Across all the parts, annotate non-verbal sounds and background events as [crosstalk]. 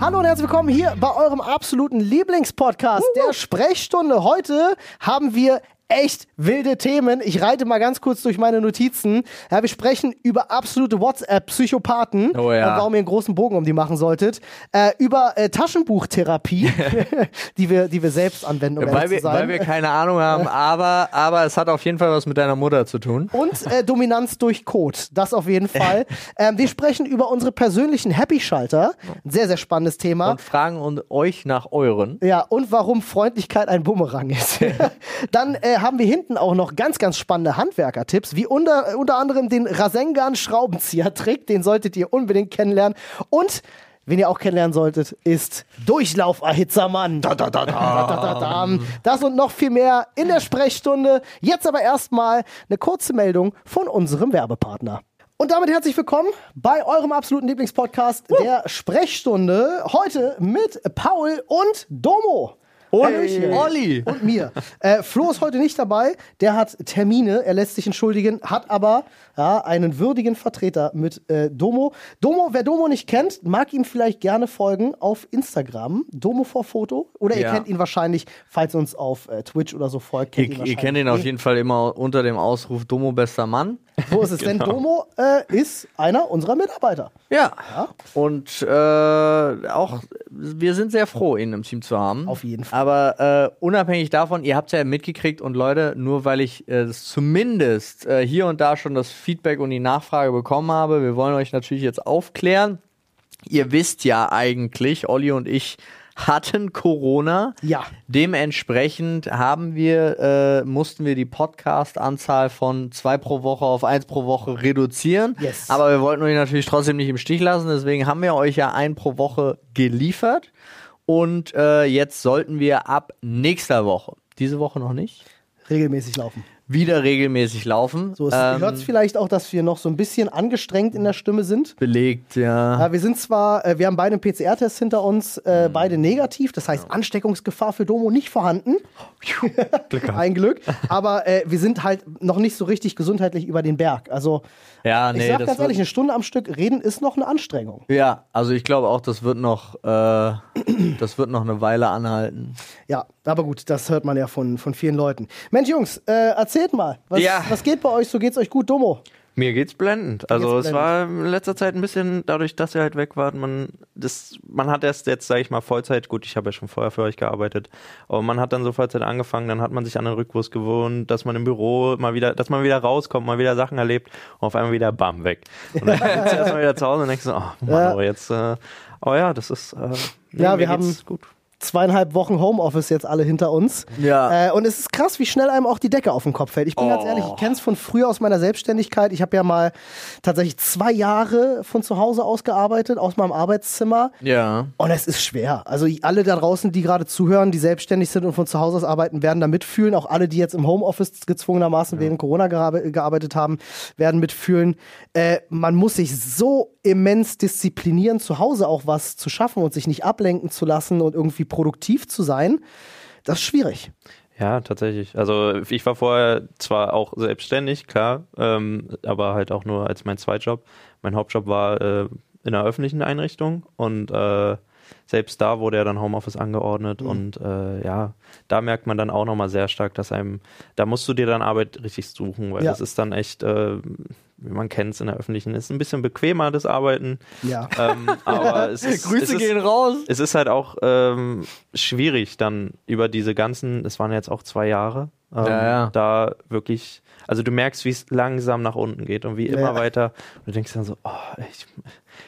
Hallo und herzlich willkommen hier bei eurem absoluten Lieblingspodcast, der Sprechstunde. Heute haben wir echt wilde Themen. Ich reite mal ganz kurz durch meine Notizen. Ja, wir sprechen über absolute WhatsApp-Psychopathen Oh ja. und warum ihr einen großen Bogen um die machen solltet. Äh, über äh, Taschenbuchtherapie, [laughs] die wir, die wir selbst anwenden, um weil, wir, weil wir keine Ahnung haben, aber, aber es hat auf jeden Fall was mit deiner Mutter zu tun. Und äh, Dominanz durch Code. Das auf jeden Fall. [laughs] ähm, wir sprechen über unsere persönlichen Happy-Schalter. Ein sehr, sehr spannendes Thema. Und fragen und euch nach euren. Ja, und warum Freundlichkeit ein Bumerang ist. [laughs] Dann äh, haben wir hinten auch noch ganz, ganz spannende Handwerker-Tipps, wie unter, unter anderem den Rasengan Schraubenzieher-Trick. Den solltet ihr unbedingt kennenlernen. Und Wen ihr auch kennenlernen solltet, ist Durchlauferhitzermann. Da, da, da, da. Da, da, da, da. Das und noch viel mehr in der Sprechstunde. Jetzt aber erstmal eine kurze Meldung von unserem Werbepartner. Und damit herzlich willkommen bei eurem absoluten Lieblingspodcast, der Sprechstunde. Heute mit Paul und Domo. Hallöchen. Olli. Und mir. Äh, Flo ist heute nicht dabei. Der hat Termine. Er lässt sich entschuldigen. Hat aber ja, einen würdigen Vertreter mit äh, Domo. Domo, wer Domo nicht kennt, mag ihm vielleicht gerne folgen auf Instagram. Domo vor Foto. Oder ihr Ja. kennt ihn wahrscheinlich, falls ihr uns auf äh, Twitch oder so folgt. Ihr, Kennt ihr kennt ihn auf jeden Fall immer unter dem Ausruf Domo bester Mann. Wo ist es denn? Domo äh, ist einer unserer Mitarbeiter. Ja. Und äh, auch wir sind sehr froh, ihn im Team zu haben. Auf jeden Fall. Aber äh, unabhängig davon, ihr habt es ja mitgekriegt und Leute, nur weil ich äh, zumindest äh, hier und da schon das Feedback und die Nachfrage bekommen habe, wir wollen euch natürlich jetzt aufklären. Ihr wisst ja eigentlich, Olli und ich hatten Corona. Ja. Dementsprechend haben wir, äh, mussten wir die Podcast-Anzahl von zwei pro Woche auf eins pro Woche reduzieren. Yes. Aber wir wollten euch natürlich trotzdem nicht im Stich lassen, deswegen haben wir euch ja ein pro Woche geliefert. Und äh, jetzt sollten wir ab nächster Woche, diese Woche noch nicht, Regelmäßig laufen. Wieder regelmäßig laufen. So, es Ähm, hört vielleicht auch, dass wir noch so ein bisschen angestrengt in der Stimme sind. belegt, ja. Ja, wir sind zwar, äh, wir haben beide einen PCR-Test hinter uns, äh, beide negativ, das heißt Ansteckungsgefahr für Domo nicht vorhanden. [laughs] Ein Glück. Aber äh, wir sind halt noch nicht so richtig gesundheitlich über den Berg. Also, Ja, ich nee, sag das ganz ehrlich, eine Stunde am Stück reden ist noch eine Anstrengung. Ja, also ich glaube auch, das wird noch, äh, [clears throat] das wird noch eine Weile anhalten. Ja, aber gut, das hört man ja von, von vielen Leuten. Mensch, Jungs, äh, erzählt mal, was, Ja. was geht bei euch? So geht's euch gut, Domo? Mir geht's blendend. Also geht's es war in letzter Zeit ein bisschen, dadurch, dass ihr halt weg wart, man, das, man hat erst jetzt, sage ich mal, Vollzeit, gut, ich habe ja schon vorher für euch gearbeitet, aber man hat dann so Vollzeit angefangen, dann hat man sich an den Rückwurst gewohnt, dass man im Büro mal wieder, dass man wieder rauskommt, mal wieder Sachen erlebt und auf einmal wieder bam, weg. Und dann [laughs] sitzt du erstmal wieder zu Hause und denkst so, oh Mann, Ja. aber jetzt, äh, aber ja, das ist, äh, nee, Ja, wir haben- gut. Zweieinhalb Wochen Homeoffice jetzt alle hinter uns. Ja. Äh, und es ist krass, wie schnell einem auch die Decke auf den Kopf fällt. Ich bin ganz Oh. ehrlich, ich kenne es von früher aus meiner Selbstständigkeit. Ich habe ja mal tatsächlich zwei Jahre von zu Hause aus gearbeitet, aus meinem Arbeitszimmer. Ja. Und es ist schwer. Also alle da draußen, die gerade zuhören, die selbstständig sind und von zu Hause aus arbeiten, werden da mitfühlen. Auch alle, die jetzt im Homeoffice gezwungenermaßen während Corona gearbe- gearbeitet haben, werden mitfühlen. Äh, man muss sich so immens disziplinieren, zu Hause auch was zu schaffen und sich nicht ablenken zu lassen und irgendwie produktiv zu sein. Das ist schwierig. Ja, tatsächlich. Also ich war vorher zwar auch selbstständig, klar, ähm, aber halt auch nur als mein Zweitjob. Mein Hauptjob war äh, in einer öffentlichen Einrichtung und äh, selbst da wurde ja dann Homeoffice angeordnet und äh, ja, da merkt man dann auch nochmal sehr stark, dass einem, da musst du dir dann Arbeit richtig suchen, weil Ja. das ist dann echt, äh, wie man kennt es in der öffentlichen, ist ein bisschen bequemer das Arbeiten, Ja. ähm, aber [laughs] es ist, Grüße es ist, gehen raus. es ist halt auch ähm, schwierig, dann über diese ganzen, es waren jetzt auch zwei Jahre, ähm, Ja, ja. da wirklich, also du merkst, wie es langsam nach unten geht und wie immer Ja. weiter. Und du denkst dann so, oh, ich,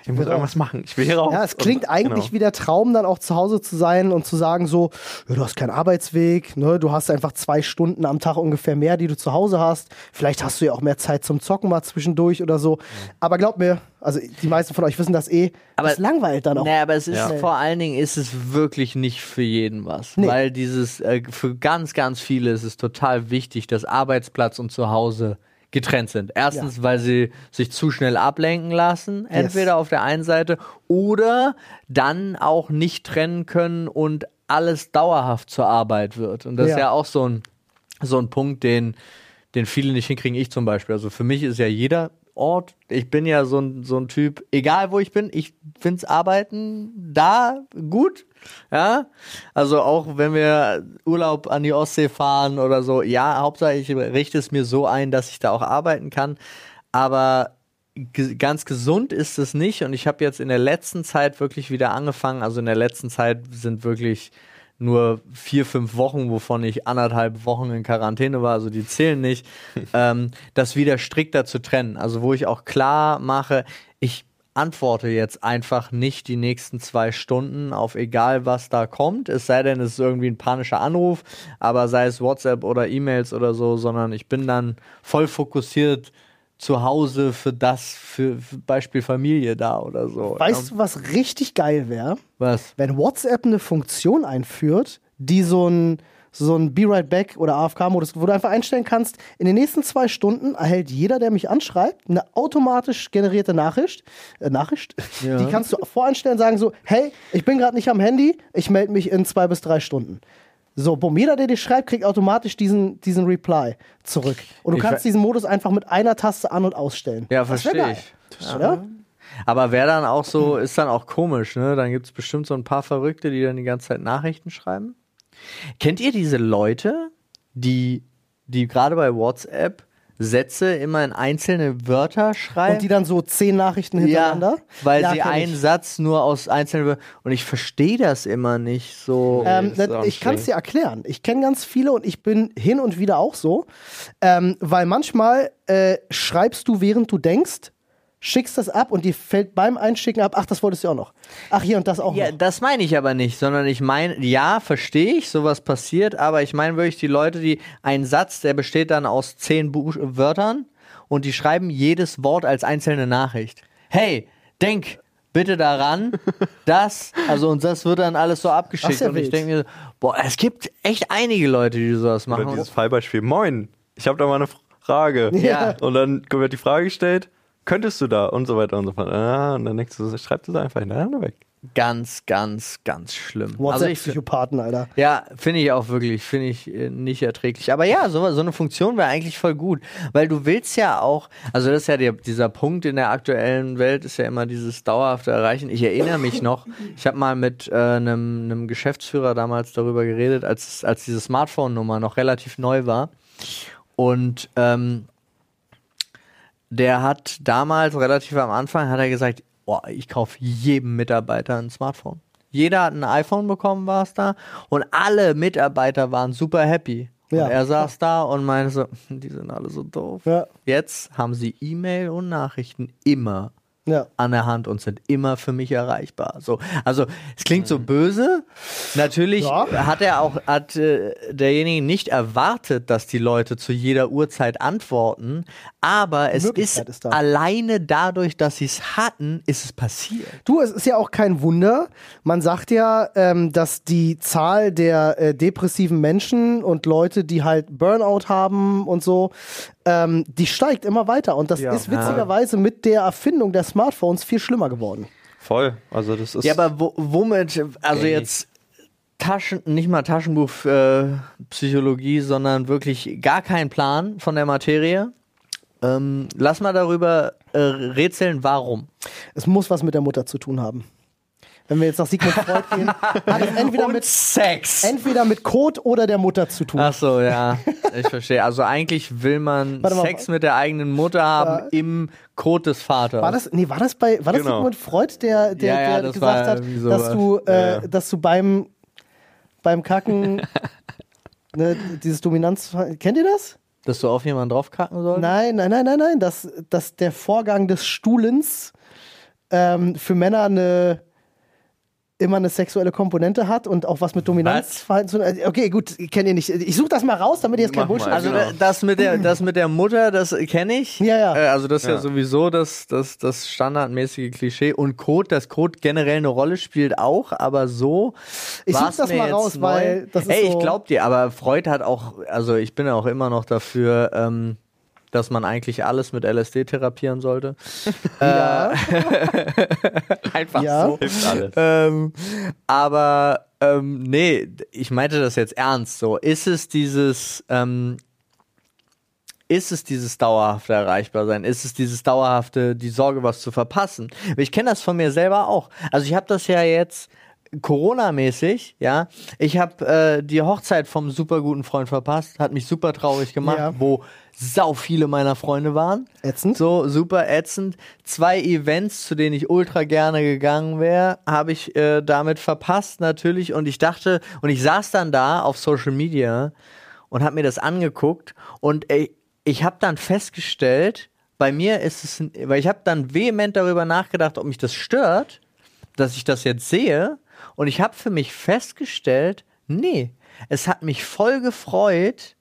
ich muss will irgendwas machen, ich will hier raus. Ja, es klingt Und, eigentlich genau. wie der Traum, dann auch zu Hause zu sein und zu sagen so, ja, du hast keinen Arbeitsweg, ne? du hast einfach zwei Stunden am Tag ungefähr mehr, die du zu Hause hast. Vielleicht hast du ja auch mehr Zeit zum Zocken mal zwischendurch oder so. Aber glaub mir, also die meisten von euch wissen das eh, Aber- es langweilt dann auch. Naja, aber es ist Ja. vor allen Dingen ist es wirklich nicht für jeden was. Nee. Weil dieses, äh, für ganz, ganz viele ist es total wichtig, dass Arbeitsplatz und Zuhause getrennt sind. Erstens, weil sie sich zu schnell ablenken lassen, entweder auf der einen Seite, oder dann auch nicht trennen können und alles dauerhaft zur Arbeit wird. Und das Ja. ist ja auch so ein, so ein Punkt, den, den viele nicht hinkriegen. Ich zum Beispiel. Also für mich ist ja jeder Arbeitsort. Ich bin ja so ein, so ein Typ, egal wo ich bin, ich find's Arbeiten da gut. Ja, also auch wenn wir Urlaub an die Ostsee fahren oder so, ja, Hauptsache ich richte es mir so ein, dass ich da auch arbeiten kann. Aber ganz gesund ist es nicht und ich habe jetzt in der letzten Zeit wirklich wieder angefangen. Also in der letzten Zeit sind wirklich nur vier, fünf Wochen, wovon ich anderthalb Wochen in Quarantäne war, also die zählen nicht, [laughs] ähm, das wieder strikter zu trennen. Also wo ich auch klar mache, ich antworte jetzt einfach nicht die nächsten zwei Stunden auf egal was da kommt, es sei denn, es ist irgendwie ein panischer Anruf, aber sei es WhatsApp oder E-Mails oder so, sondern ich bin dann voll fokussiert zu Hause für das, für, für Beispiel Familie da oder so. Weißt du, was richtig geil wäre? Was? Wenn WhatsApp eine Funktion einführt, die so ein so ein Be Right Back oder AFK-Modus, wo du einfach einstellen kannst, in den nächsten zwei Stunden erhält jeder, der mich anschreibt, eine automatisch generierte Nachricht. Äh, Nachricht? Ja. Die kannst du voreinstellen, sagen so, hey, ich bin gerade nicht am Handy, ich melde mich in zwei bis drei Stunden. So, bumm, jeder, der dir schreibt, kriegt automatisch diesen, diesen Reply zurück. Und du Ich kannst diesen Modus einfach mit einer Taste an- und ausstellen. Ja, verstehe ich. Oder? Aber wäre dann auch so, ist dann auch komisch, ne? Dann gibt es bestimmt so ein paar Verrückte, die dann die ganze Zeit Nachrichten schreiben. Kennt ihr diese Leute, die, die gerade bei WhatsApp Sätze immer in einzelne Wörter schreiben? Und die dann so zehn Nachrichten hintereinander? Ja, weil Ja, sie einen ich. Satz nur aus einzelnen Wörtern. Und ich verstehe das immer nicht so. Ähm, das ich kann es dir erklären. Ich kenne ganz viele und ich bin hin und wieder auch so. Ähm, weil manchmal äh, schreibst du, während du denkst, schickst das ab und dir fällt beim Einschicken ab, ach, das wolltest du auch noch. Ach, hier und das auch Ja, noch. das meine ich aber nicht, sondern ich meine, ja, verstehe ich, sowas passiert, aber ich meine wirklich die Leute, die einen Satz, der besteht dann aus zehn Buch Wörtern und die schreiben jedes Wort als einzelne Nachricht. Hey, denk bitte daran, [laughs] dass, also und das wird dann alles so abgeschickt Das und ich denke mir, boah, es gibt echt einige Leute, die sowas Oder machen. dieses Fallbeispiel, moin, ich habe da mal eine Frage. Ja. Und dann wird die Frage gestellt, könntest du da und so weiter und so fort. Ah, und dann denkst du, schreib das einfach hintereinander weg. Ganz, ganz, ganz schlimm. Also ich, WhatsApp-Psychopathen, Alter. Ja, finde ich auch wirklich, finde ich äh, nicht erträglich. Aber ja, so, so eine Funktion wäre eigentlich voll gut, weil du willst ja auch, also das ist ja der, dieser Punkt in der aktuellen Welt, ist ja immer dieses dauerhafte Erreichen. Ich erinnere mich noch, [laughs] ich habe mal mit äh, einem einem Geschäftsführer damals darüber geredet, als, als diese Smartphone-Nummer noch relativ neu war. Und ähm, der hat damals relativ am Anfang hat er gesagt, oh, ich kaufe jedem Mitarbeiter ein Smartphone. Jeder hat ein iPhone bekommen, war es da, und alle Mitarbeiter waren super happy. Und Ja. er saß da und meinte so, [laughs] die sind alle so doof. Ja. Jetzt haben sie E-Mail und Nachrichten immer Ja. an der Hand und sind immer für mich erreichbar. So, also es klingt so böse. Natürlich Ja. hat er auch hat äh, derjenige nicht erwartet, dass die Leute zu jeder Uhrzeit antworten, aber es ist, ist da. alleine dadurch, dass sie es hatten, ist es passiert. Du, es ist ja auch kein Wunder. Man sagt ja, ähm, dass die Zahl der äh, depressiven Menschen und Leute, die halt Burnout haben und so, ähm, die steigt immer weiter. Und das Ja. ist witzigerweise mit der Erfindung der Smartphones viel schlimmer geworden. Voll. Also das ist. Ja, aber wo, womit, also Ey. jetzt Taschen, nicht mal Taschenbuch äh, Psychologie, sondern wirklich gar kein Plan von der Materie. Ähm, lass mal darüber äh, rätseln, warum. Es muss was mit der Mutter zu tun haben. Wenn wir jetzt nach Sigmund Freud gehen, [laughs] hat es entweder mit, Sex. entweder mit Code oder der Mutter zu tun. Ach so, ja, [laughs] ich verstehe. Also eigentlich will man Warte mal. Sex mit der eigenen Mutter haben Ja. im Code des Vaters. War das, nee, war das bei, war das Genau. Sigmund Freud, der, der, Ja, ja, der das gesagt hat, dass du, äh, Ja, ja. dass du beim, beim Kacken, [laughs] ne, dieses Dominanz, kennt ihr das? Dass du auf jemanden draufkacken sollst? Nein, nein, nein, nein, nein, dass, dass der Vorgang des Stuhlens ähm, für Männer eine immer eine sexuelle Komponente hat und auch was mit Dominanzverhalten zu tun Okay, gut, kennt ihr nicht. Ich suche das mal raus, damit ihr jetzt kein Bullshit. Also Genau. da- das mit der das mit der Mutter, das kenne ich. Ja, ja. Äh, also das ist ja, Ja. sowieso das, das, das standardmäßige Klischee. Und Code, dass Code generell eine Rolle spielt auch, aber so. Ich such war's das mir mal raus, neu. weil das ist Ey, ich so- glaub dir, aber Freud hat auch, also ich bin ja auch immer noch dafür, ähm, dass man eigentlich alles mit LSD therapieren sollte. [laughs] Ja. [laughs] Einfach Ja. so. hilft alles. Ähm, aber ähm, nee, ich meinte das jetzt ernst. So ist es dieses. Ähm, ist es dieses dauerhafte Erreichbarsein? Ist es dieses dauerhafte, die Sorge, was zu verpassen? Ich kenne das von mir selber auch. Also ich habe das ja jetzt Corona-mäßig, ja. Ich habe äh, die Hochzeit vom super guten Freund verpasst, hat mich super traurig gemacht, Ja. wo sau viele meiner Freunde waren. Ätzend. So super ätzend. Zwei Events, zu denen ich ultra gerne gegangen wäre, habe ich äh, damit verpasst natürlich. Und ich dachte, und ich saß dann da auf Social Media und habe mir das angeguckt und ey, ich habe dann festgestellt, bei mir ist es, weil ich habe dann vehement darüber nachgedacht, ob mich das stört, dass ich das jetzt sehe. Und ich habe für mich festgestellt, nee, es hat mich voll gefreut,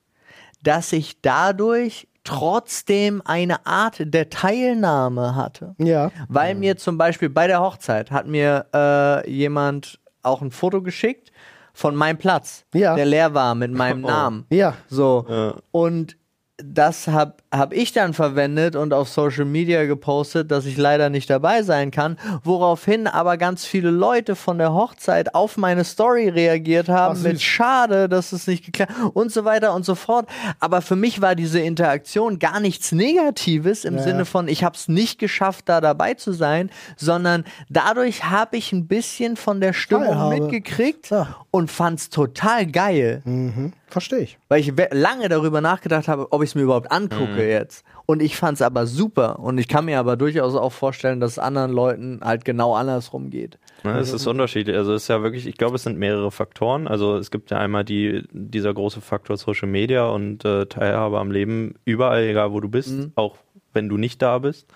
dass ich dadurch trotzdem eine Art der Teilnahme hatte. Ja. Weil mir zum Beispiel bei der Hochzeit hat mir äh, jemand auch ein Foto geschickt von meinem Platz, Ja. der leer war mit meinem [laughs] Oh. Namen. Ja. So. Ja. Und das habe hab ich dann verwendet und auf Social Media gepostet, dass ich leider nicht dabei sein kann, woraufhin aber ganz viele Leute von der Hochzeit auf meine Story reagiert haben Ach, mit Schade, dass es nicht geklappt und so weiter und so fort. Aber für mich war diese Interaktion gar nichts Negatives im Ja. Sinne von, ich habe es nicht geschafft, da dabei zu sein, sondern dadurch habe ich ein bisschen von der Stimmung Teilhabe. mitgekriegt Ja. und fand es total geil. Mhm. Verstehe ich. Weil ich lange darüber nachgedacht habe, ob ich es mir überhaupt angucke jetzt. Und ich fand es aber super. Und ich kann mir aber durchaus auch vorstellen, dass es anderen Leuten halt genau andersrum geht. Ne, es ist unterschiedlich. Also es ist ja wirklich, ich glaube, es sind mehrere Faktoren. Also es gibt ja einmal die, dieser große Faktor Social Media und äh, Teilhabe am Leben überall, egal wo du bist, auch wenn du nicht da bist.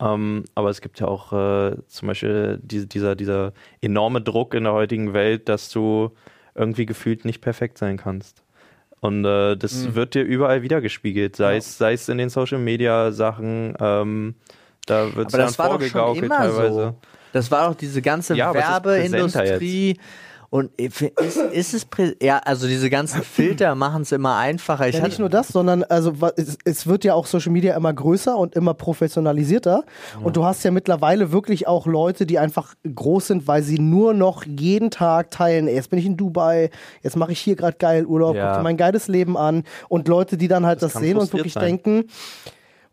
Ähm, aber es gibt ja auch äh, zum Beispiel diese, dieser, dieser enorme Druck in der heutigen Welt, dass du irgendwie gefühlt nicht perfekt sein kannst. Und äh, das wird dir überall wiedergespiegelt, sei, es, sei es in den Social Media Sachen, ähm, da wird es dann vorgegaukelt teilweise. so. Das war doch diese ganze Ja, Werbeindustrie. Und ist, ist es, ja, also diese ganzen Filter machen es immer einfacher. Ich Ja, nicht nur das, sondern also es, es wird ja auch Social Media immer größer und immer professionalisierter. Und du hast ja mittlerweile wirklich auch Leute, die einfach groß sind, weil sie nur noch jeden Tag teilen. Ey, jetzt bin ich in Dubai, jetzt mache ich hier gerade geil Urlaub, Ja. guck dir mein geiles Leben an. Und Leute, die dann halt das, kann sehen und wirklich sein. denken,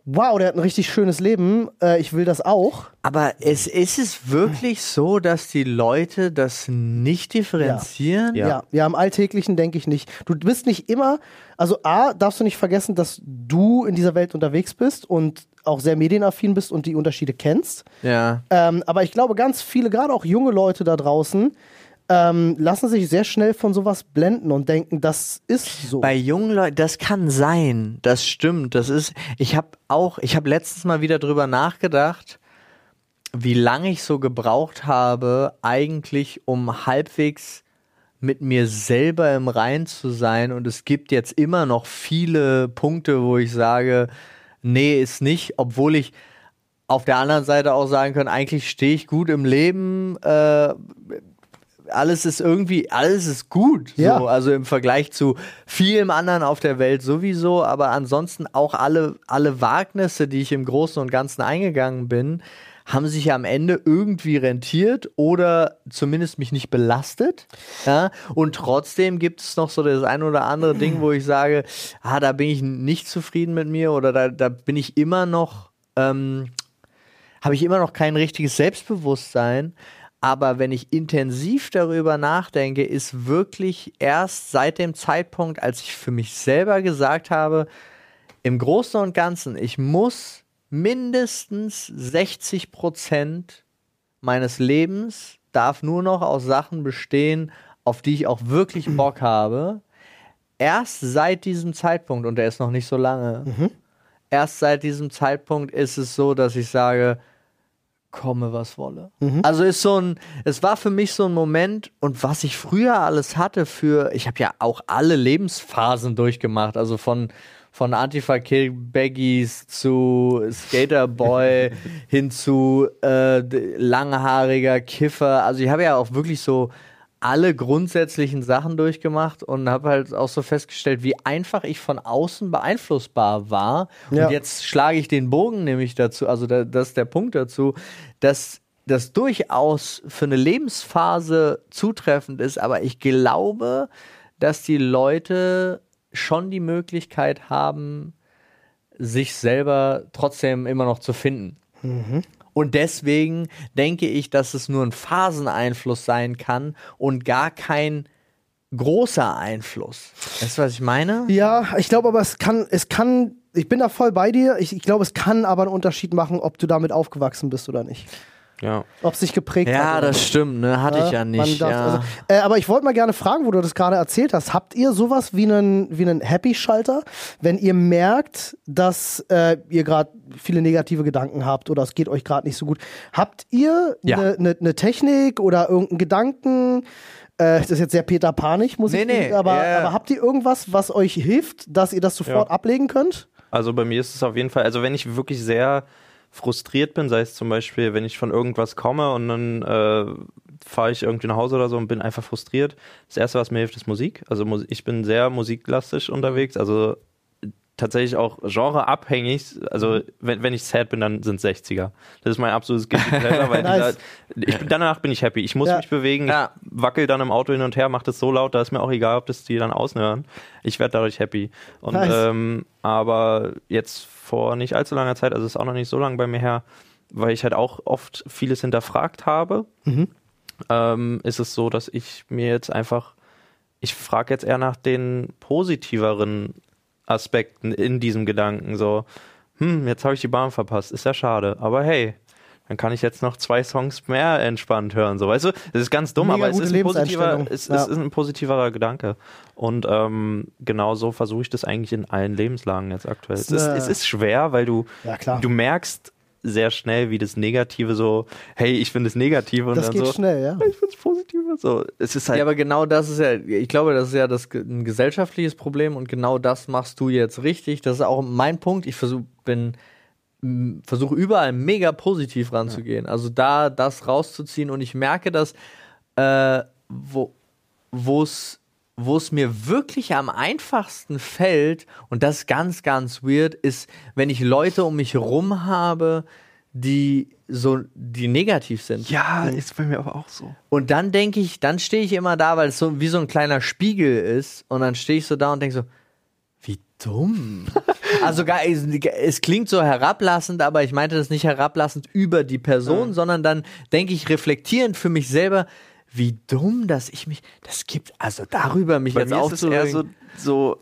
wow, der hat ein richtig schönes Leben, äh, ich will das auch. aber es, ist es wirklich so, dass die Leute das nicht differenzieren? Ja. ja, im Alltäglichen denke ich nicht. Du bist nicht immer, also A, darfst du nicht vergessen, dass du in dieser Welt unterwegs bist und auch sehr medienaffin bist und die Unterschiede kennst. ja. Ähm, aber ich glaube, ganz viele, gerade auch junge Leute da draußen, ähm, lassen sich sehr schnell von sowas blenden und denken, das ist so. Bei jungen Leuten, das kann sein, das stimmt. Das ist, ich habe auch, ich habe letztens mal wieder drüber nachgedacht, wie lange ich so gebraucht habe, eigentlich um halbwegs mit mir selber im Rein zu sein. Und es gibt jetzt immer noch viele Punkte, wo ich sage, nee, ist nicht, obwohl ich auf der anderen Seite auch sagen kann, eigentlich stehe ich gut im Leben, äh, alles ist irgendwie, alles ist gut. Ja. So, also im Vergleich zu vielem anderen auf der Welt sowieso, aber ansonsten auch alle, alle Wagnisse, die ich im Großen und Ganzen eingegangen bin, haben sich am Ende irgendwie rentiert oder zumindest mich nicht belastet. Ja? Und trotzdem gibt es noch so das ein oder andere Ding, wo ich sage, ah, da bin ich nicht zufrieden mit mir oder da, da bin ich immer noch, ähm, habe ich immer noch kein richtiges Selbstbewusstsein. Aber wenn ich intensiv darüber nachdenke, ist wirklich erst seit dem Zeitpunkt, als ich für mich selber gesagt habe, im Großen und Ganzen, ich muss mindestens 60 Prozent meines Lebens darf nur noch aus Sachen bestehen, auf die ich auch wirklich [clears throat] Bock habe. Erst seit diesem Zeitpunkt, und der ist noch nicht so lange, erst seit diesem Zeitpunkt ist es so, dass ich sage, komme, was wolle. Also ist so ein, es war für mich so ein Moment und was ich früher alles hatte für, ich habe ja auch alle Lebensphasen durchgemacht, also von von Antifa Kill Baggies zu Skaterboy [laughs] hin zu äh, langhaariger Kiffer. Also ich habe ja auch wirklich so alle grundsätzlichen Sachen durchgemacht und habe halt auch so festgestellt, wie einfach ich von außen beeinflussbar war. Ja. Und jetzt schlage ich den Bogen nämlich dazu, also da, das ist der Punkt dazu, dass das durchaus für eine Lebensphase zutreffend ist, aber ich glaube, dass die Leute schon die Möglichkeit haben, sich selber trotzdem immer noch zu finden. Und deswegen denke ich, dass es nur ein Phaseneinfluss sein kann und gar kein großer Einfluss. Weißt du, was ich meine? Ja, ich glaube aber, es kann, es kann, ich bin da voll bei dir. Ich, ich glaube, es kann aber einen Unterschied machen, ob du damit aufgewachsen bist oder nicht. Ja. Ob es sich geprägt hat. Ja, das stimmt, ne? Hatte ich ja nicht. darf- ja. also, äh, aber ich wollte mal gerne fragen, wo du das gerade erzählt hast. Habt ihr sowas wie einen, wie einen Happy-Schalter, wenn ihr merkt, dass äh, ihr gerade viele negative Gedanken habt oder es geht euch gerade nicht so gut? Habt ihr Ja. eine ne, ne Technik oder irgendeinen Gedanken? Äh, das ist jetzt sehr Peter Panig, muss Nee, ich nee, sagen, aber, ja, ja. aber habt ihr irgendwas, was euch hilft, dass ihr das sofort Ja. ablegen könnt? Also bei mir ist es auf jeden Fall, also wenn ich wirklich sehr frustriert bin, sei es zum Beispiel, wenn ich von irgendwas komme und dann äh, fahre ich irgendwie nach Hause oder so und bin einfach frustriert. Das erste, was mir hilft, ist Musik. Also ich bin sehr musiklastisch unterwegs, also tatsächlich auch genreabhängig. Also wenn, wenn ich sad bin, dann sind 60er. Das ist mein absolutes Guilty [laughs] Pleasure, weil Nice. dieser, ich bin, danach bin ich happy. Ich muss Ja. mich bewegen, Ja. ich wackel dann im Auto hin und her, mache das so laut, da ist mir auch egal, ob das die dann aushören. Ich werde dadurch happy. Und Nice. ähm, aber jetzt vor nicht allzu langer Zeit, also ist auch noch nicht so lange bei mir her, weil ich halt auch oft vieles hinterfragt habe, Mhm. ähm, ist es so, dass ich mir jetzt einfach, ich frage jetzt eher nach den positiveren Aspekten in diesem Gedanken. So, hm, jetzt habe ich die Bahn verpasst, ist ja schade, aber hey. Dann kann ich jetzt noch zwei Songs mehr entspannt hören. So, weißt du, das ist ganz dumm, Mega aber es ist, ein positiver, es, Ja. es ist ein positiverer Gedanke. Und ähm, genau so versuche ich das eigentlich in allen Lebenslagen jetzt aktuell. Es ist, Äh. es ist schwer, weil du, Ja, du merkst sehr schnell, wie das Negative so, hey, ich finde es negativ und Das dann geht so, schnell, ja. ich finde es positiv. So, es ist halt, Ja, aber genau das ist ja, ich glaube, das ist ja das, ein gesellschaftliches Problem und genau das machst du jetzt richtig. Das ist auch mein Punkt. Ich versuch, bin, versuche überall mega positiv ranzugehen. Also da das rauszuziehen und ich merke, dass äh, wo es wo es mir wirklich am einfachsten fällt, und das ist ganz, ganz weird, ist, wenn ich Leute um mich herum habe, die so, die negativ sind. ja, ist bei mir aber auch so. Und dann denke ich, dann stehe ich immer da, weil es so wie so ein kleiner Spiegel ist. Und dann stehe ich so da und denke so, wie dumm. [laughs] also gar, es, es klingt so herablassend, aber ich meinte das nicht herablassend über die Person, sondern dann denke ich reflektierend für mich selber, wie dumm, dass ich mich, das gibt, also darüber mich Bei jetzt mir ist es eher so, aufzuregen. so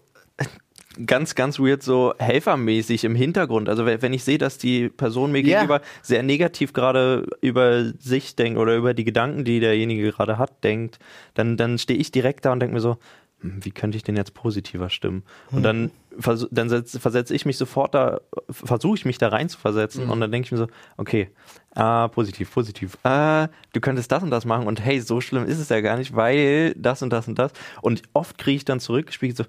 ganz, ganz weird, so helfermäßig im Hintergrund. Also wenn ich sehe, dass die Person mir Ja. gegenüber sehr negativ gerade über sich denkt oder über die Gedanken, die derjenige gerade hat, denkt, dann, dann stehe ich direkt da und denke mir so, wie könnte ich den jetzt positiver stimmen? Und dann, vers dann setz- versetze ich mich sofort da, versuche ich mich da rein zu versetzen und dann denke ich mir so, okay, ah, positiv, positiv, ah, du könntest das und das machen und hey, so schlimm ist es ja gar nicht, weil das und das und das. Und oft kriege ich dann zurückgespiegelt so,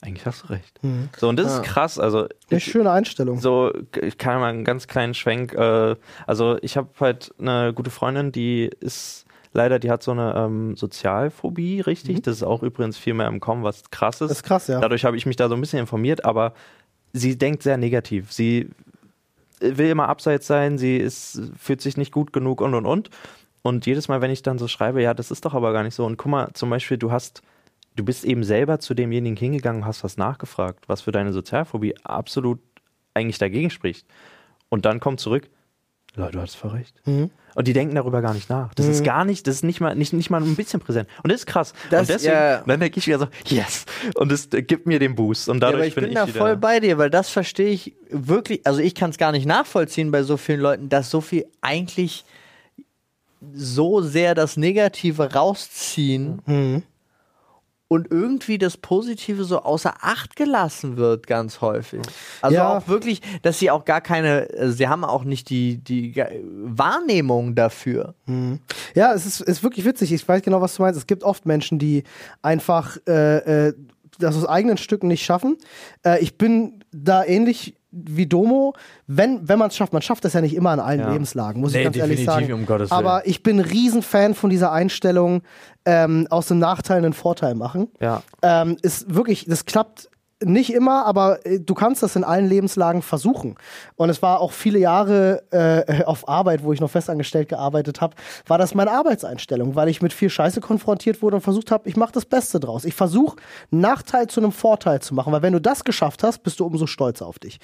eigentlich hast du recht. So, und das Ja. ist krass, also Eine schöne Einstellung. so, ich kann mal einen ganz kleinen Schwenk. Äh, also ich habe halt eine gute Freundin, die ist leider, die hat so eine ähm, Sozialphobie, richtig. Das ist auch übrigens viel mehr im Kommen, was krass ist. Das ist krass, ja. Dadurch habe ich mich da so ein bisschen informiert, aber sie denkt sehr negativ. Sie will immer abseits sein, sie ist, fühlt sich nicht gut genug und und und. Und jedes Mal, wenn ich dann so schreibe, ja, das ist doch aber gar nicht so. Und guck mal, zum Beispiel, du hast, du bist eben selber zu demjenigen hingegangen, hast was nachgefragt, was für deine Sozialphobie absolut eigentlich dagegen spricht. Und dann kommt zurück, Leute, du hast voll recht. Mhm. Und die denken darüber gar nicht nach. Das ist gar nicht, das ist nicht mal, nicht, nicht mal ein bisschen präsent. Und das ist krass. Das- und deswegen, ja. dann denke ich wieder so, yes. Und das äh, gibt mir den Boost. Und Ja, dadurch aber ich bin, ich da wieder, voll bei dir, weil das verstehe ich wirklich, also ich kann es gar nicht nachvollziehen bei so vielen Leuten, dass so viel eigentlich so sehr das Negative rausziehen Mhm. Und irgendwie das Positive so außer Acht gelassen wird, ganz häufig. Also Ja. auch wirklich, dass sie auch gar keine, äh, sie haben auch nicht die, die Wahrnehmung dafür. Ja, es ist, ist wirklich witzig. Ich weiß genau, was du meinst. Es gibt oft Menschen, die einfach äh, äh, das aus eigenen Stücken nicht schaffen. Äh, ich bin da ähnlich wie Domo. Wenn, wenn man es schafft, man schafft das ja nicht immer in allen Ja. Lebenslagen, muss Nee, ich ganz ehrlich sagen. um Gottes Willen. Aber ich bin Riesenfan von dieser Einstellung, ähm, aus dem Nachteil einen Vorteil machen. Ja. Ähm, ist wirklich, das klappt nicht immer, aber äh, du kannst das in allen Lebenslagen versuchen. Und es war auch viele Jahre äh, [laughs] auf Arbeit, wo ich noch festangestellt gearbeitet habe, war das meine Arbeitseinstellung, weil ich mit viel Scheiße konfrontiert wurde und versucht habe, ich mache das Beste draus. Ich versuche, Nachteil zu einem Vorteil zu machen, weil wenn du das geschafft hast, bist du umso stolzer auf dich.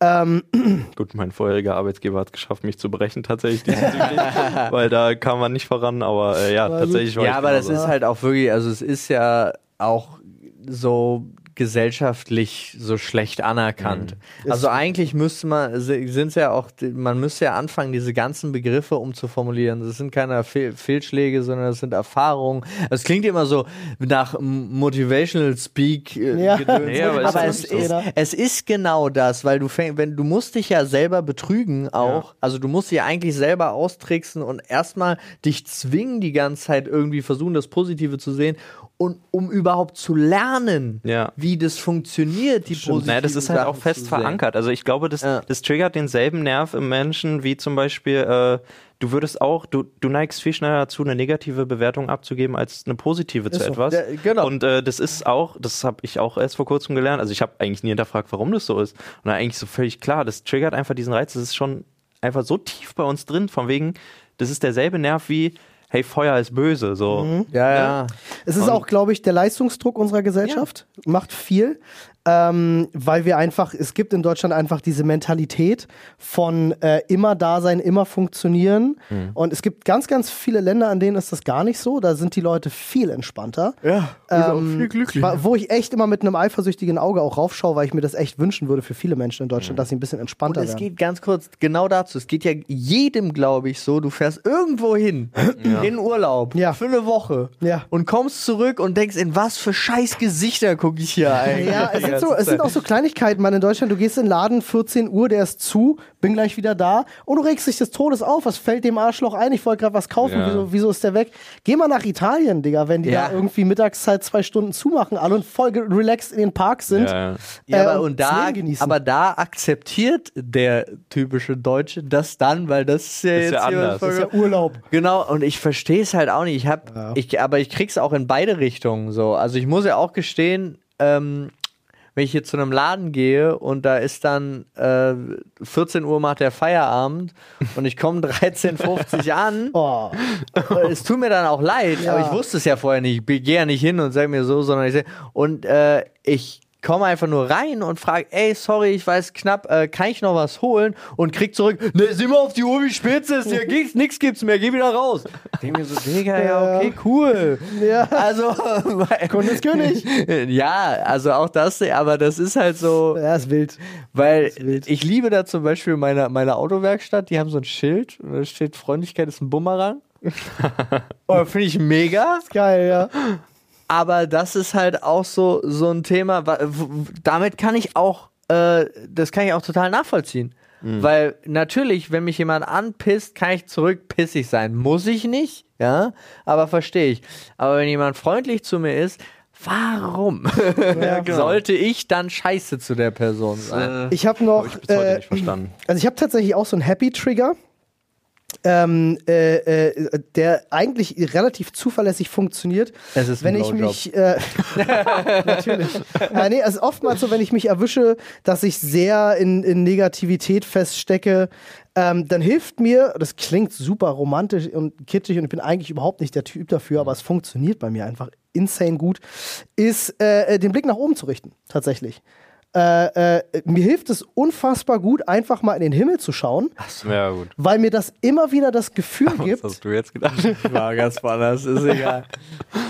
Ähm, [clears throat] Gut, mein vorheriger Arbeitgeber hat es geschafft, mich zu brechen tatsächlich [laughs] weil da kam man nicht voran, aber äh, ja, tatsächlich war Ja, ich aber das genauso. ist halt auch wirklich, also es ist ja auch so gesellschaftlich so schlecht anerkannt. Also eigentlich müsste man, sind es ja auch, man müsste ja anfangen, diese ganzen Begriffe umzuformulieren. Das sind keine Fehl Fehlschläge, sondern das sind Erfahrungen. Es klingt immer so nach Motivational Speak. äh, Ja. [laughs] Nee, aber aber es es ist es ist genau das, weil du fäng, wenn du musst dich ja selber betrügen auch. Also du musst dich ja eigentlich selber austricksen und erstmal dich zwingen, die ganze Zeit irgendwie versuchen, das Positive zu sehen. Und um überhaupt zu lernen, Ja. wie das funktioniert, die positive Naja, das ist halt auch fest verankert. Also ich glaube, das, Ja. das triggert denselben Nerv im Menschen wie zum Beispiel, äh, du würdest auch, du, du neigst viel schneller dazu, eine negative Bewertung abzugeben als eine positive zu so. etwas. Ja, genau. Und äh, das ist auch, das habe ich auch erst vor kurzem gelernt. Also ich habe eigentlich nie hinterfragt, warum das so ist. Und eigentlich so völlig klar, das triggert einfach diesen Reiz. Das ist schon einfach so tief bei uns drin, von wegen, das ist derselbe Nerv wie, hey, Feuer ist böse. So. Ja, ja. Es ist Und- auch, glaube ich, der Leistungsdruck unserer Gesellschaft macht viel, ähm, weil wir einfach, es gibt in Deutschland einfach diese Mentalität von äh, immer da sein, immer funktionieren. Mhm. Und es gibt ganz, ganz viele Länder, an denen ist das gar nicht so. Da sind die Leute viel entspannter. Ja, Ähm, wa- Wo ich echt immer mit einem eifersüchtigen Auge auch raufschaue, weil ich mir das echt wünschen würde für viele Menschen in Deutschland, dass sie ein bisschen Und entspannter es werden. geht ganz kurz genau dazu. Es geht ja jedem, glaube ich, so. Du fährst irgendwo hin, [clears throat] in Urlaub, Ja. für eine Woche Ja. und kommst zurück und denkst, in was für scheiß Gesichter gucke ich hier eigentlich? Ja, es die sind, so, es sind auch so Kleinigkeiten, man in Deutschland, du gehst in den Laden, 14 Uhr, der ist zu, bin gleich wieder da und du regst dich des Todes auf. Was fällt dem Arschloch ein? Ich wollte gerade was kaufen, Ja. wieso, wieso ist der weg? Geh mal nach Italien, Digga, wenn die Ja. da irgendwie Mittagszeit zwei Stunden zumachen, alle und voll relaxed in den Parks sind. Ja, ja. Ja, äh, aber, und und da, aber da akzeptiert der typische Deutsche das dann, weil das ist ja Ist jetzt ja hier anders. Das ist ja Urlaub. Genau, und ich verstehe es halt auch nicht. Ich hab, Ja. ich, aber ich krieg's auch in beide Richtungen so. Also ich muss ja auch gestehen, ähm, wenn ich hier zu einem Laden gehe und da ist dann äh, 14 Uhr macht der Feierabend und ich komme 13.50 [laughs] an, Oh. es tut mir dann auch leid, Ja. aber ich wusste es ja vorher nicht. Ich gehe ja nicht hin und sage mir so, sondern ich sag, und äh, ich komme einfach nur rein und frage, ey, sorry, ich weiß knapp, äh, kann ich noch was holen? Und krieg zurück, ne, sieh mal auf die Uhr, wie spät es ist, hier geht's, nix gibt's mehr, geh wieder raus. Ich denk mir so, Digga, ja, okay, cool. Ja. Also, Kunde ist König. [laughs] ja, also auch das, aber das ist halt so, Ja, ist wild. weil wild. ich liebe da zum Beispiel meine, meine Autowerkstatt, die haben so ein Schild, und da steht Freundlichkeit ist ein Bumerang. [laughs] Und Finde ich mega. Geil, ja. Aber das ist halt auch so, so ein Thema, damit kann ich auch, äh, das kann ich auch total nachvollziehen. Weil natürlich, wenn mich jemand anpisst, kann ich zurück pissig sein. Muss ich nicht, ja, aber verstehe ich. Aber wenn jemand freundlich zu mir ist, warum [laughs] Ja, genau. sollte ich dann scheiße zu der Person sein? Äh, Ich habe noch. hab ich äh, nicht verstanden. Also ich habe tatsächlich auch so einen Happy Trigger, ähm, äh, äh, der eigentlich relativ zuverlässig funktioniert. Es ist ein wenn ich Blowjob. mich äh, [laughs] natürlich. Äh, nee, es ist oftmals so, wenn ich mich erwische, dass ich sehr in, in Negativität feststecke, ähm, dann hilft mir, das klingt super romantisch und kitschig und ich bin eigentlich überhaupt nicht der Typ dafür, aber es funktioniert bei mir einfach insane gut, ist äh, den Blick nach oben zu richten, tatsächlich. Äh, äh, mir hilft es unfassbar gut, einfach mal in den Himmel zu schauen, Ja, gut. weil mir das immer wieder das Gefühl [laughs] gibt. Was hast du jetzt gedacht? War ganz anders, ist egal. [laughs]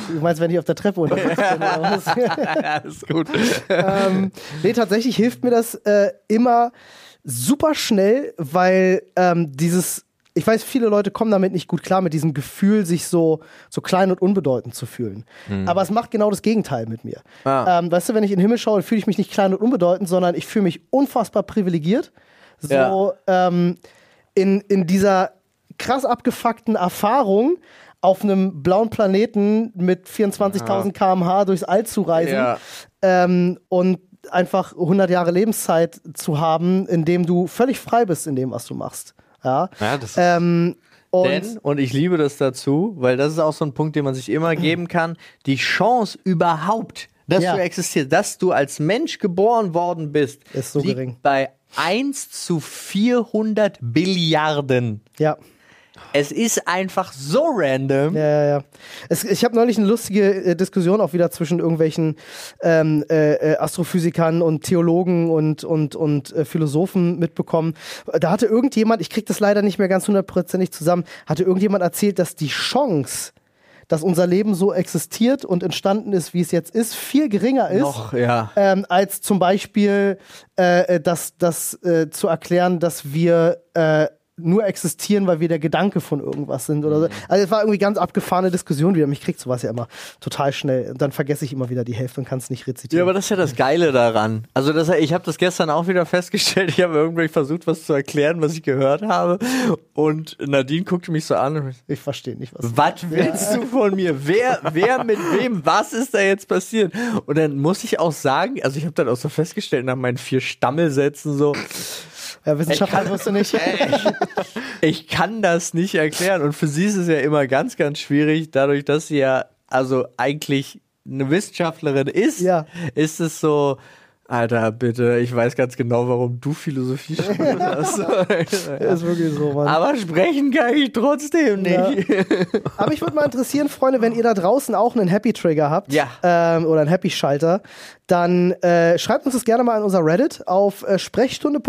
Du meinst, wenn ich auf der Treppe unterwegs bin oder [laughs] was? Alles gut. ähm, nee, tatsächlich hilft mir das äh, immer super schnell, weil ähm, dieses, ich weiß, viele Leute kommen damit nicht gut klar, mit diesem Gefühl, sich so, so klein und unbedeutend zu fühlen. Aber es macht genau das Gegenteil mit mir. Ah. Ähm, weißt du, wenn ich in den Himmel schaue, fühle ich mich nicht klein und unbedeutend, sondern ich fühle mich unfassbar privilegiert. So Ja. ähm, in, in dieser krass abgefuckten Erfahrung auf einem blauen Planeten mit 24.000 km/h durchs All zu reisen Ja. ähm, und einfach 100 Jahre Lebenszeit zu haben, in dem du völlig frei bist in dem, was du machst. Ja. Ja, das Ähm, und Denn, und ich liebe das dazu, weil das ist auch so ein Punkt, den man sich immer [clears throat] geben kann, die Chance überhaupt dass Ja. du existierst, dass du als Mensch geboren worden bist, Ist so liegt gering. bei 1 zu 400 Billiarden. Ja. Es ist einfach so random. Ja, ja, ja. Es, ich habe neulich eine lustige äh, Diskussion auch wieder zwischen irgendwelchen ähm, äh, äh, Astrophysikern und Theologen und, und, und äh, Philosophen mitbekommen. Da hatte irgendjemand, ich krieg das leider nicht mehr ganz hundertprozentig zusammen, hatte irgendjemand erzählt, dass die Chance, dass unser Leben so existiert und entstanden ist, wie es jetzt ist, viel geringer ist. Noch, ja. ähm, als zum Beispiel äh, äh, das, das äh, zu erklären, dass wir äh, nur existieren, weil wir der Gedanke von irgendwas sind oder Mhm. so. Also es war irgendwie ganz abgefahrene Diskussion wieder. Mich kriegt sowas ja immer total schnell. Und dann vergesse ich immer wieder die Hälfte und kann es nicht Ja, rezitieren. aber das ist ja das Geile daran. Also das, ich habe das gestern auch wieder festgestellt. Ich habe irgendwie versucht, was zu erklären, was ich gehört habe. Und Nadine guckte mich so an und ich, verstehe nicht, was. was willst du von mir? Wer, wer mit wem? Was ist da jetzt passiert? Und dann muss ich auch sagen, also ich habe dann auch so festgestellt nach meinen vier Stammelsätzen so, Ja, Wissenschaftler wusste nicht. ich kann das nicht erklären. Und für sie ist es ja immer ganz, ganz schwierig, dadurch, dass sie ja also eigentlich eine Wissenschaftlerin ist, Ja. ist es so, Alter, bitte, ich weiß ganz genau, warum du Philosophie studiert [laughs] hast. [laughs] ist wirklich so, Mann. Aber sprechen kann ich trotzdem nicht. [laughs] Aber ich würde mal interessieren, Freunde, wenn ihr da draußen auch einen Happy Trigger habt Ja. ähm, oder einen Happy Schalter, dann äh, schreibt uns das gerne mal in unser Reddit auf äh, Sprechstunde.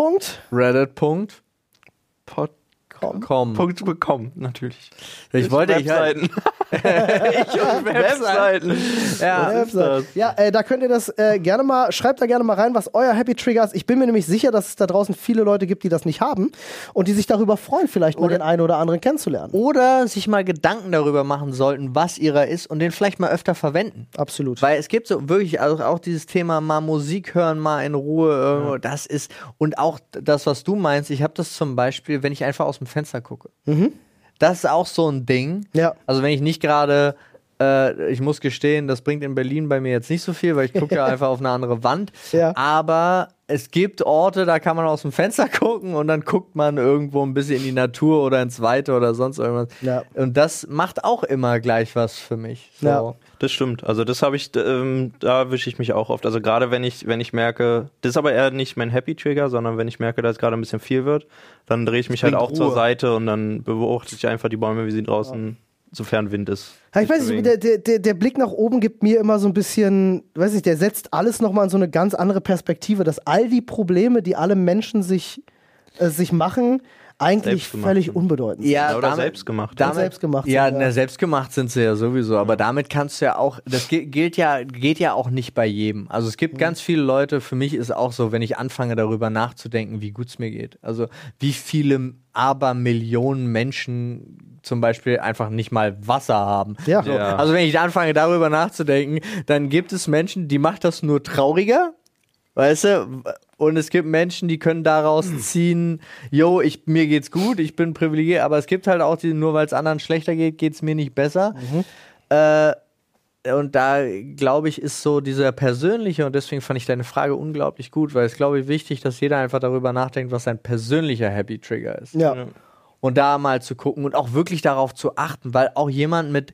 Punkt. Reddit.com. Punkt bekommen, natürlich. Ich wollte, ich halt, Webseiten. [laughs] ich und Webseiten. Ja, das? Ja, äh, da könnt ihr das äh, gerne mal, schreibt da gerne mal rein, was euer Happy Trigger ist. Ich bin mir nämlich sicher, dass es da draußen viele Leute gibt, die das nicht haben und die sich darüber freuen, vielleicht mal den einen oder anderen kennenzulernen. Oder sich mal Gedanken darüber machen sollten, was ihrer ist und den vielleicht mal öfter verwenden. Absolut. Weil es gibt so wirklich also auch dieses Thema mal Musik hören, mal in Ruhe irgendwo, das ist und auch das, was du meinst, ich habe das zum Beispiel, wenn ich einfach aus dem Fenster gucke. Das ist auch so ein Ding. Ja. Also wenn ich nicht gerade, äh, ich muss gestehen, das bringt in Berlin bei mir jetzt nicht so viel, weil ich gucke ja [laughs] einfach auf eine andere Wand. Ja. Aber es gibt Orte, da kann man aus dem Fenster [laughs] gucken und dann guckt man irgendwo ein bisschen in die Natur oder ins Weite oder sonst irgendwas. Ja. Und das macht auch immer gleich was für mich. So. Ja. Das stimmt. Also das habe ich, ähm, da wische ich mich auch oft. Also gerade wenn ich, wenn ich merke, das ist aber eher nicht mein Happy Trigger, sondern wenn ich merke, dass es gerade ein bisschen viel wird, dann drehe ich mich halt bringt auch zur Ruhe. Seite und dann beobachte ich einfach die Bäume, wie sie draußen, sofern Wind ist. Ja, ich weiß nicht, bewegen. der, der, der Blick nach oben gibt mir immer so ein bisschen, weiß nicht, der setzt alles nochmal in so eine ganz andere Perspektive, dass all die Probleme, die alle Menschen sich, äh, sich machen, eigentlich völlig sind. unbedeuend sind. Ja, Ja, oder damit- selbstgemacht. Damit, selbstgemacht Ja, sind, ja. na, selbstgemacht sind sie ja sowieso, aber damit kannst du ja auch, das gi- gilt ja, geht ja auch nicht bei jedem. Also es gibt Mhm. ganz viele Leute, für mich ist auch so, wenn ich anfange darüber nachzudenken, wie gut es mir geht. Also wie viele aber Millionen Menschen zum Beispiel einfach nicht mal Wasser haben. Ja. So, Ja. Also wenn ich anfange darüber nachzudenken, dann gibt es Menschen, die macht das nur trauriger. Weißt du? Und es gibt Menschen, die können daraus ziehen, yo, ich, mir geht's gut, ich bin privilegiert, aber es gibt halt auch die, nur weil es anderen schlechter geht, geht's mir nicht besser. Äh, und da, glaube ich, ist so dieser persönliche, und deswegen fand ich deine Frage unglaublich gut, weil es, glaube ich, wichtig, dass jeder einfach darüber nachdenkt, was sein persönlicher Happy Trigger ist. Ja. Und da mal zu gucken und auch wirklich darauf zu achten, weil auch jemand mit,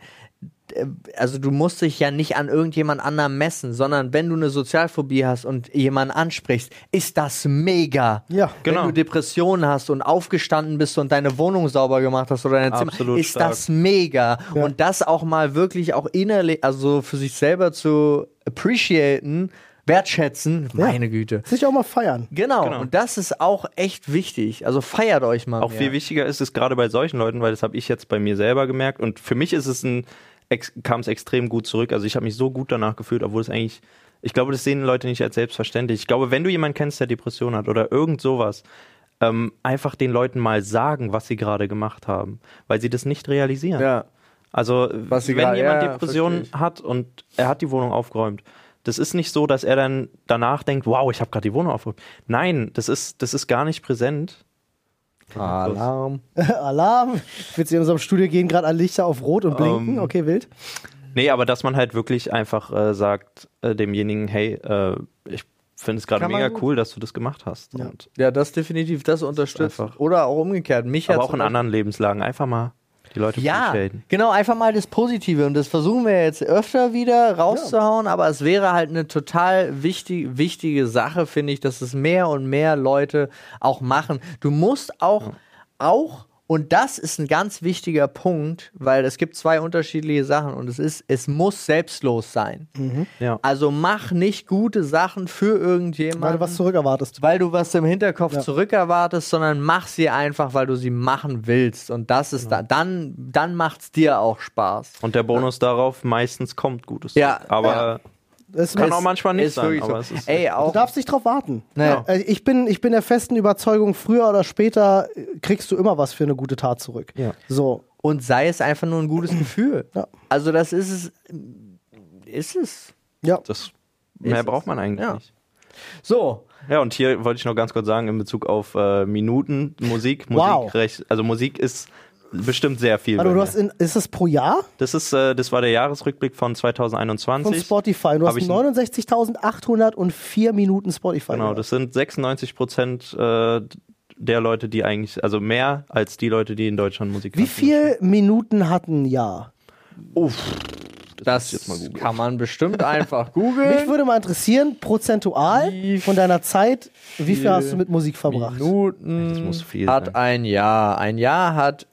also du musst dich ja nicht an irgendjemand anderem messen, sondern wenn du eine Sozialphobie hast und jemanden ansprichst, ist das mega. Ja, genau. Wenn du Depressionen hast und aufgestanden bist und deine Wohnung sauber gemacht hast oder dein Zimmer, Absolut ist stark. das mega. Ja. Und das auch mal wirklich auch innerlich, also für sich selber zu appreciaten, wertschätzen, meine Güte. Sich auch mal feiern. Genau. Genau. und das ist auch echt wichtig. Also feiert euch mal. Auch mehr. viel wichtiger ist es gerade bei solchen Leuten, weil das habe ich jetzt bei mir selber gemerkt und für mich ist es ein kam es extrem gut zurück. Also ich habe mich so gut danach gefühlt, obwohl es eigentlich ich glaube, das sehen Leute nicht als selbstverständlich. Ich glaube, wenn du jemanden kennst, der Depression hat oder irgend sowas, ähm, einfach den Leuten mal sagen, was sie gerade gemacht haben, weil sie das nicht realisieren. Ja. Also, Was wenn gerade- jemand ja, Depressionen hat und er hat die Wohnung aufgeräumt, das ist nicht so, dass er dann danach denkt, wow, ich habe gerade die Wohnung aufgeräumt. Nein, das ist, das ist gar nicht präsent. Alarm. [laughs] Alarm. Willst du in unserem Studio gehen, gerade alle Lichter auf Rot und blinken? Ähm, okay, wild. Nee, aber dass man halt wirklich einfach äh, sagt äh, demjenigen, hey, äh, ich finde es gerade mega cool, dass du das gemacht hast. Ja. Und, Ja, das definitiv, das unterstützt. einfach- Oder auch umgekehrt. Mich aber auch in anderen Lebenslagen einfach mal die Leute Ja, appreciaten. genau, einfach mal das Positive. Und das versuchen wir jetzt öfter wieder rauszuhauen, aber es wäre halt eine total wichtig, wichtige Sache, finde ich, dass es mehr und mehr Leute auch machen. Du musst auch, auch, und das ist ein ganz wichtiger Punkt, weil es gibt zwei unterschiedliche Sachen und es ist, es muss selbstlos sein. Ja. Also mach nicht gute Sachen für irgendjemanden. Weil du was zurückerwartest. weil du was im Hinterkopf Ja. zurückerwartest, sondern mach sie einfach, weil du sie machen willst. Und das ist da, dann, dann macht's dir auch Spaß. Und der Bonus darauf, meistens kommt Gutes. Ja. Aber Das kann ist- auch manchmal nicht ist sein. so. es ist Ey, Du darfst nicht drauf warten. Naja. Äh, Ich bin, ich bin der festen Überzeugung, früher oder später äh, kriegst du immer was für eine gute Tat zurück. Ja. So. Und sei es einfach nur ein gutes [clears throat] Gefühl. Ja. Also das ist es. Ist es. Ja. das, mehr es. braucht man eigentlich Ja. nicht. So. Ja, und hier wollte ich noch ganz kurz sagen, in Bezug auf äh, Minuten, Musik, Musik, Wow. recht, also Musik ist bestimmt sehr viel. Also du hast in, ist das pro Jahr das ist, äh, das war der Jahresrückblick von 2021. von Spotify? Du Hab hast ich- 69.804 Minuten Spotify. Genau, gehört. das sind 96 Prozent äh, der Leute, die eigentlich, also mehr als die Leute, die in Deutschland Musik Wie machen. viel Minuten hat ein Jahr? Uff, Das jetzt mal googeln. kann man bestimmt einfach [laughs] Mich googeln. würde mal interessieren, prozentual Wie von deiner Zeit, wie viel hast du mit Musik verbracht? Das Minuten muss viel hat sein. ein Jahr. Ein Jahr hat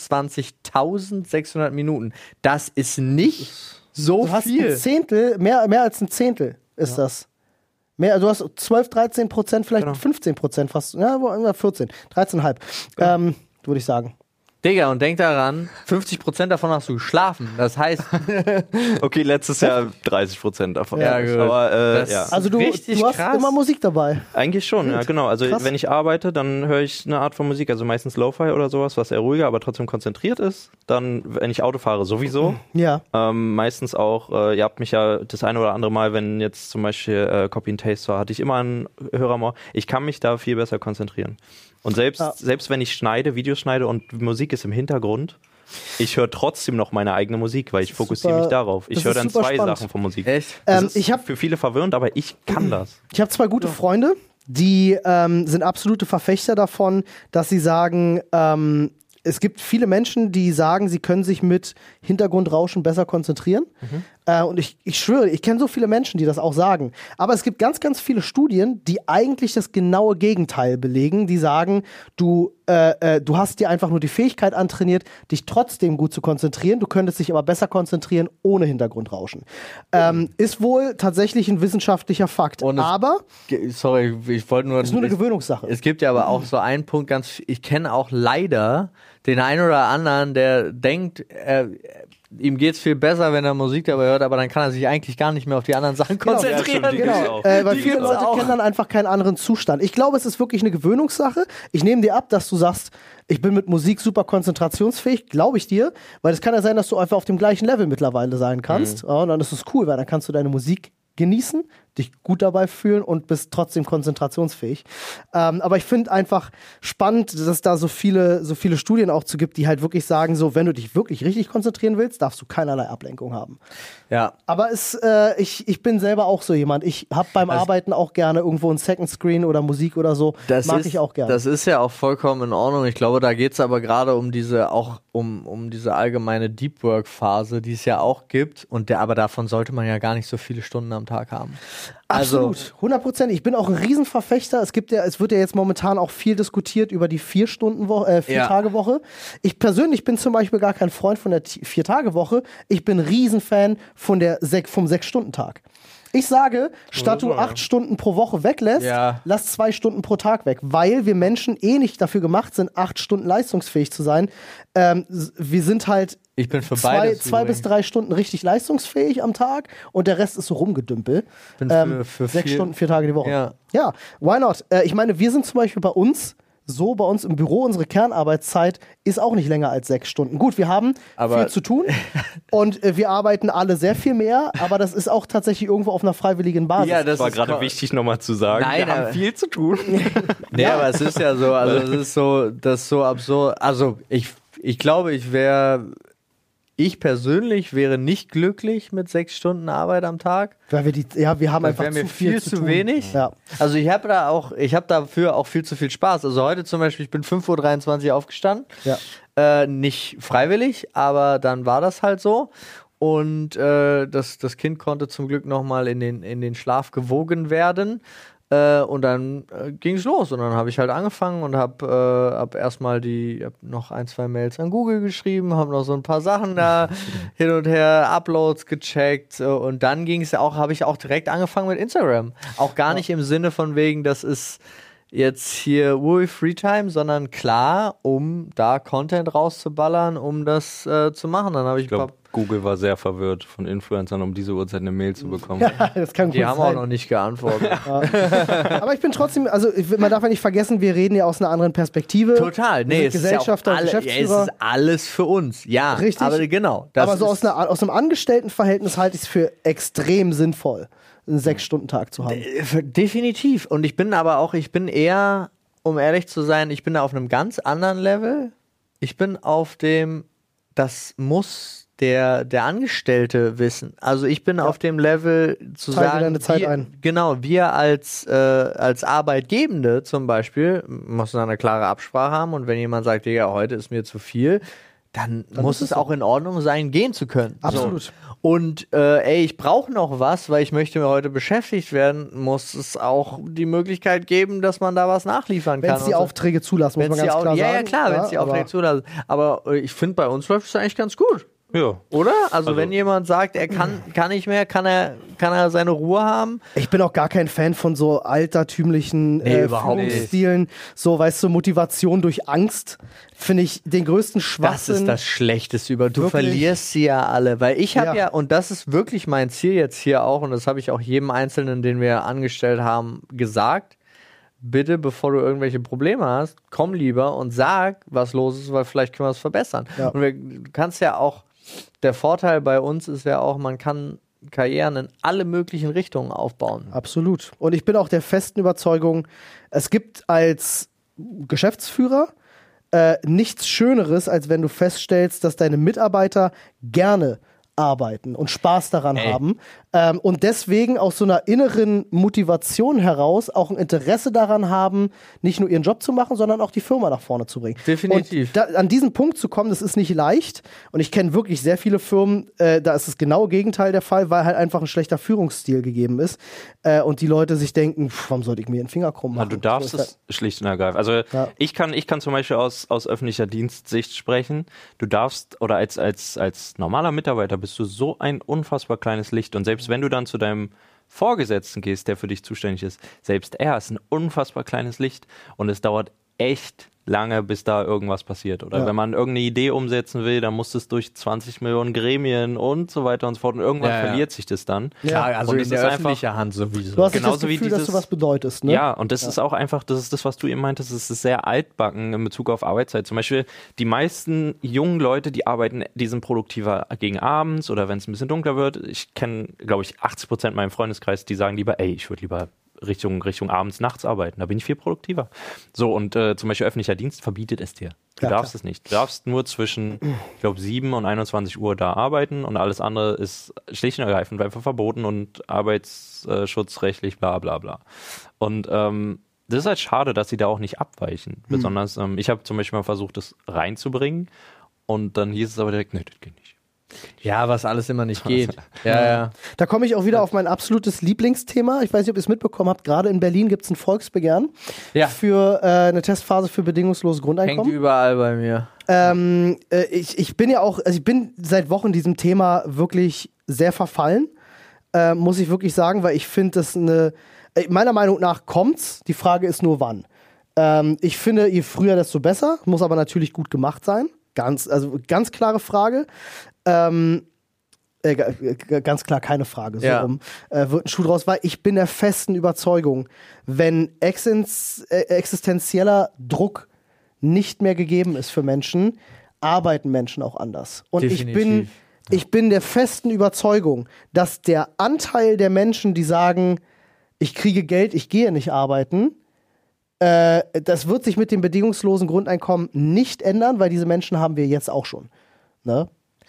525.600 Minuten. Das ist nicht so Du hast ein viel. Zehntel, mehr, mehr als ein Zehntel ist das. Mehr, du hast 12, 13 Prozent, vielleicht Genau. 15 Prozent fast, ja, wo- ja, 14, 13,5. Ähm, würde ich sagen. Digga, und denk daran, 50% davon hast du geschlafen. Das heißt, [laughs] Okay, letztes Jahr 30 Prozent davon. Ja, gut. Aber äh, ja. Also du, Richtig du hast krass. immer Musik dabei. Eigentlich schon, ja, genau. Also Krass. wenn ich arbeite, dann höre ich eine Art von Musik, also meistens Lo-Fi oder sowas, was eher ruhiger, aber trotzdem konzentriert ist. Dann, wenn ich Auto fahre, sowieso. Ja. Ähm, meistens auch, äh, ihr habt mich ja das eine oder andere Mal, wenn jetzt zum Beispiel äh, Copy and Taste war, hatte ich immer einen Hörer. Ich kann mich da viel besser konzentrieren. Und selbst, Ja. selbst wenn ich schneide, Videos schneide und Musik ist im Hintergrund, ich höre trotzdem noch meine eigene Musik, weil ich fokussiere mich darauf. Ich höre dann zwei spannend. Sachen von Musik. echt? Das Ähm, ist ich habe für viele verwirrend, aber ich kann das. Ich habe zwei gute Freunde, die ähm, sind absolute Verfechter davon, dass sie sagen, ähm, es gibt viele Menschen, die sagen, sie können sich mit Hintergrundrauschen besser konzentrieren. Äh, und ich, ich schwöre, ich kenne so viele Menschen, die das auch sagen. Aber es gibt ganz, ganz viele Studien, die eigentlich das genaue Gegenteil belegen. Die sagen, du, äh, äh, du hast dir einfach nur die Fähigkeit antrainiert, dich trotzdem gut zu konzentrieren. Du könntest dich aber besser konzentrieren ohne Hintergrundrauschen. Ähm, ist wohl tatsächlich ein wissenschaftlicher Fakt. Aber Sorry, ich wollte nur. ist nur eine ich- Gewöhnungssache. Es gibt ja aber auch so einen Punkt, ganz. Ich kenne auch leider den einen oder anderen, der denkt, er, ihm geht's viel besser, wenn er Musik dabei hört, aber dann kann er sich eigentlich gar nicht mehr auf die anderen Sachen konzentrieren. Ja, stimmt, die Genau, auch. äh, weil Die viele Leute auch. kennen dann einfach keinen anderen Zustand. Ich glaube, es ist wirklich eine Gewöhnungssache. Ich nehme dir ab, dass du sagst, ich bin mit Musik super konzentrationsfähig, glaube ich dir, weil es kann ja sein, dass du einfach auf dem gleichen Level mittlerweile sein kannst. Ja, und dann ist es cool, weil dann kannst du deine Musik genießen, dich gut dabei fühlen und bist trotzdem konzentrationsfähig. Ähm, aber ich finde einfach spannend, dass es da so viele, so viele Studien auch zu gibt, die halt wirklich sagen, so, wenn du dich wirklich richtig konzentrieren willst, darfst du keinerlei Ablenkung haben. Ja. Aber es, äh, ich, ich bin selber auch so jemand. Ich habe beim Arbeiten auch gerne irgendwo ein Second Screen oder Musik oder so. Das Mag ist, ich auch gerne. Das ist ja auch vollkommen in Ordnung. Ich glaube, da geht es aber gerade um diese, auch um, um diese allgemeine Deep Work Phase, die es ja auch gibt. Und der, aber davon sollte man ja gar nicht so viele Stunden am Tag haben. Also, Absolut, 100 Prozent. Ich bin auch ein Riesenverfechter. Es gibt ja, es wird ja jetzt momentan auch viel diskutiert über die vier Stunden Woche, äh, vier Ja. Tage Woche. Ich persönlich bin zum Beispiel gar kein Freund von der vier Tage Woche. Ich bin Riesenfan von der sech, vom sechs Stunden Tag. Ich sage, statt du acht Stunden pro Woche weglässt, Ja. lass zwei Stunden pro Tag weg, weil wir Menschen eh nicht dafür gemacht sind, acht Stunden leistungsfähig zu sein. Ähm, wir sind halt ich bin für zwei, beides. zwei bis drei Stunden richtig leistungsfähig am Tag und der Rest ist so rumgedümpel. Bin für- Ähm, für sechs viel- Stunden, vier Tage die Woche. Ja. ja why not? Äh, ich meine, wir sind zum Beispiel bei uns so bei uns im Büro, unsere Kernarbeitszeit ist auch nicht länger als sechs Stunden. Gut, wir haben Aber- viel zu tun [laughs] und äh, wir arbeiten alle sehr viel mehr, aber das ist auch tatsächlich irgendwo auf einer freiwilligen Basis. Ja, das war gerade wichtig nochmal zu sagen. Nein, wir haben viel zu tun. [laughs] Nee, aber es ist ja so, also es ist so, das ist so absurd. Also ich, ich glaube, ich wäre ich persönlich wäre nicht glücklich mit sechs Stunden Arbeit am Tag. Weil wir die, ja, wir haben einfach zu viel, viel zu, zu wenig. Ja. Also ich habe da auch, ich habe dafür auch viel zu viel Spaß. Also heute zum Beispiel, ich bin 5.23 Uhr aufgestanden. Ja. Äh, nicht freiwillig, aber dann war das halt so. Und äh, das, das Kind konnte zum Glück nochmal in den, in den Schlaf gewogen werden. Äh, und dann äh, ging es los. Und dann habe ich halt angefangen und habe äh, hab erstmal die, hab noch ein, zwei Mails an Google geschrieben, habe noch so ein paar Sachen da [laughs] hin und her, Uploads gecheckt. äh, Und dann ging es auch, habe ich auch direkt angefangen mit Instagram. Auch gar nicht im Sinne von wegen, das ist jetzt hier Ui Freetime, sondern klar, um da Content rauszuballern, um das äh, zu machen. Dann habe ich, Ich glaube, Google war sehr verwirrt von Influencern, um diese Uhrzeit eine Mail zu bekommen. [laughs] das kann die haben sein. auch noch nicht geantwortet. [laughs] Aber ich bin trotzdem, also man darf ja nicht vergessen, wir reden ja aus einer anderen Perspektive. Total, nee, es sind ist, ja Gesellschafter alle, ja, es ist alles für uns. Ja, Richtig. aber genau. Das Aber so aus, einer, aus einem Angestelltenverhältnis halte ich es für extrem sinnvoll, einen Sechs-Stunden-Tag zu haben. Definitiv. Und ich bin aber auch, ich bin eher, um ehrlich zu sein, ich bin da auf einem ganz anderen Level. Ich bin auf dem, das muss der, der Angestellte wissen. Also ich bin auf dem Level zu Teile sagen, deine Zeit wir, ein. genau, wir als, äh, als Arbeitgebende zum Beispiel müssen da eine klare Absprache haben und wenn jemand sagt, Digga, heute ist mir zu viel, dann, muss ist es es auch in Ordnung sein, gehen zu können. Absolut. So. Und äh, ey, ich brauche noch was, weil ich möchte mir heute beschäftigt werden, muss es auch die Möglichkeit geben, dass man da was nachliefern Wenn kann. es die so. Aufträge zulassen, muss Wenn's man die ganz klar ja, sagen. ja, klar, wenn es die aber- Aufträge zulassen. Aber äh, ich finde, bei uns läuft es eigentlich ganz gut. Ja. Oder? Also, Also- wenn jemand sagt, er kann, [clears throat] kann nicht mehr, kann er, kann er seine Ruhe haben. Ich bin auch gar kein Fan von so altertümlichen Nee, äh, überhaupt nicht. Führungsstilen. So, weißt du, Motivation durch Angst finde ich den größten Das Schwachsinn. ist das Schlechteste über. Du Wirklich? verlierst sie ja alle. Weil ich habe Ja. ja. und das ist wirklich mein Ziel jetzt hier auch, und das habe ich auch jedem Einzelnen, den wir angestellt haben, gesagt. Bitte, bevor du irgendwelche Probleme hast, komm lieber und sag, was los ist, weil vielleicht können wir es verbessern. Ja. Und du kannst ja auch, der Vorteil bei uns ist ja auch, man kann Karrieren in alle möglichen Richtungen aufbauen. Absolut. Und ich bin auch der festen Überzeugung, es gibt als Geschäftsführer äh, nichts Schöneres, als wenn du feststellst, dass deine Mitarbeiter gerne arbeiten und Spaß daran Ey. haben ähm, und deswegen aus so einer inneren Motivation heraus auch ein Interesse daran haben, nicht nur ihren Job zu machen, sondern auch die Firma nach vorne zu bringen. Definitiv. Da, an diesen Punkt zu kommen, das ist nicht leicht und ich kenne wirklich sehr viele Firmen, äh, da ist das genaue Gegenteil der Fall, weil halt einfach ein schlechter Führungsstil gegeben ist äh, und die Leute sich denken, pff, warum sollte ich mir den Finger krumm machen? du darfst So es schlicht und ergreifend. Also Ja. ich kann, ich kann zum Beispiel aus, aus öffentlicher Dienstsicht sprechen. Du darfst, oder als, als, als normaler Mitarbeiter bist du so ein unfassbar kleines Licht. Und selbst wenn du dann zu deinem Vorgesetzten gehst, der für dich zuständig ist, selbst er ist ein unfassbar kleines Licht. Und es dauert echt lange, bis da irgendwas passiert. Oder Ja. wenn man irgendeine Idee umsetzen will, dann muss es durch 20 Millionen Gremien und so weiter und so fort. Und irgendwann Ja, ja. verliert sich das dann. Klar, also Und in es der ist einfach- öffentlichen Hand sowieso. Du hast nicht Genauso das wie Gefühl, dass du dieses- was bedeutest, ne? Ja, und das ist auch einfach, das ist das, was du eben meintest, es ist sehr altbacken in Bezug auf Arbeitszeit. Zum Beispiel die meisten jungen Leute, die arbeiten, die sind produktiver gegen abends oder wenn es ein bisschen dunkler wird. Ich kenne, glaube ich, 80 Prozent in meinem Freundeskreis, die sagen lieber, ey, ich würde lieber Richtung, Richtung abends, nachts arbeiten. Da bin ich viel produktiver. So, und äh, zum Beispiel öffentlicher Dienst verbietet es dir. Du Ja, darfst klar. es nicht. Du darfst nur zwischen, ich glaube, 7 und 21 Uhr da arbeiten und alles andere ist schlicht und ergreifend einfach verboten und arbeitsschutzrechtlich, bla bla bla. Und ähm, das ist halt schade, dass sie da auch nicht abweichen. Besonders, ähm, ich habe zum Beispiel mal versucht, das reinzubringen und dann hieß es aber direkt, nee, das geht nicht. Ja, was alles immer nicht geht. [laughs] Ja, ja. Da komme ich auch wieder auf mein absolutes Lieblingsthema. Ich weiß nicht, ob ihr es mitbekommen habt. Gerade in Berlin gibt es ein Volksbegehren Ja. für äh, eine Testphase für bedingungsloses Hängt Grundeinkommen. überall bei mir. Ähm, äh, ich, ich bin ja auch, also ich bin seit Wochen diesem Thema wirklich sehr verfallen, äh, muss ich wirklich sagen, weil ich finde, das eine, äh, meiner Meinung nach kommt's. Die Frage ist nur wann. Ähm, ich finde, je früher, desto besser. Muss aber natürlich gut gemacht sein. Ganz, also ganz klare Frage. Ähm, äh, ganz klar keine Frage, so Ja. rum. Äh, wird ein Schuh draus, weil ich bin der festen Überzeugung, wenn existen äh, existenzieller Druck nicht mehr gegeben ist für Menschen, arbeiten Menschen auch anders. Und ich bin, Definitiv. ich bin der festen Überzeugung, dass der Anteil der Menschen, die sagen, ich kriege Geld, ich gehe nicht arbeiten, äh, das wird sich mit dem bedingungslosen Grundeinkommen nicht ändern, weil diese Menschen haben wir jetzt auch schon. Ne?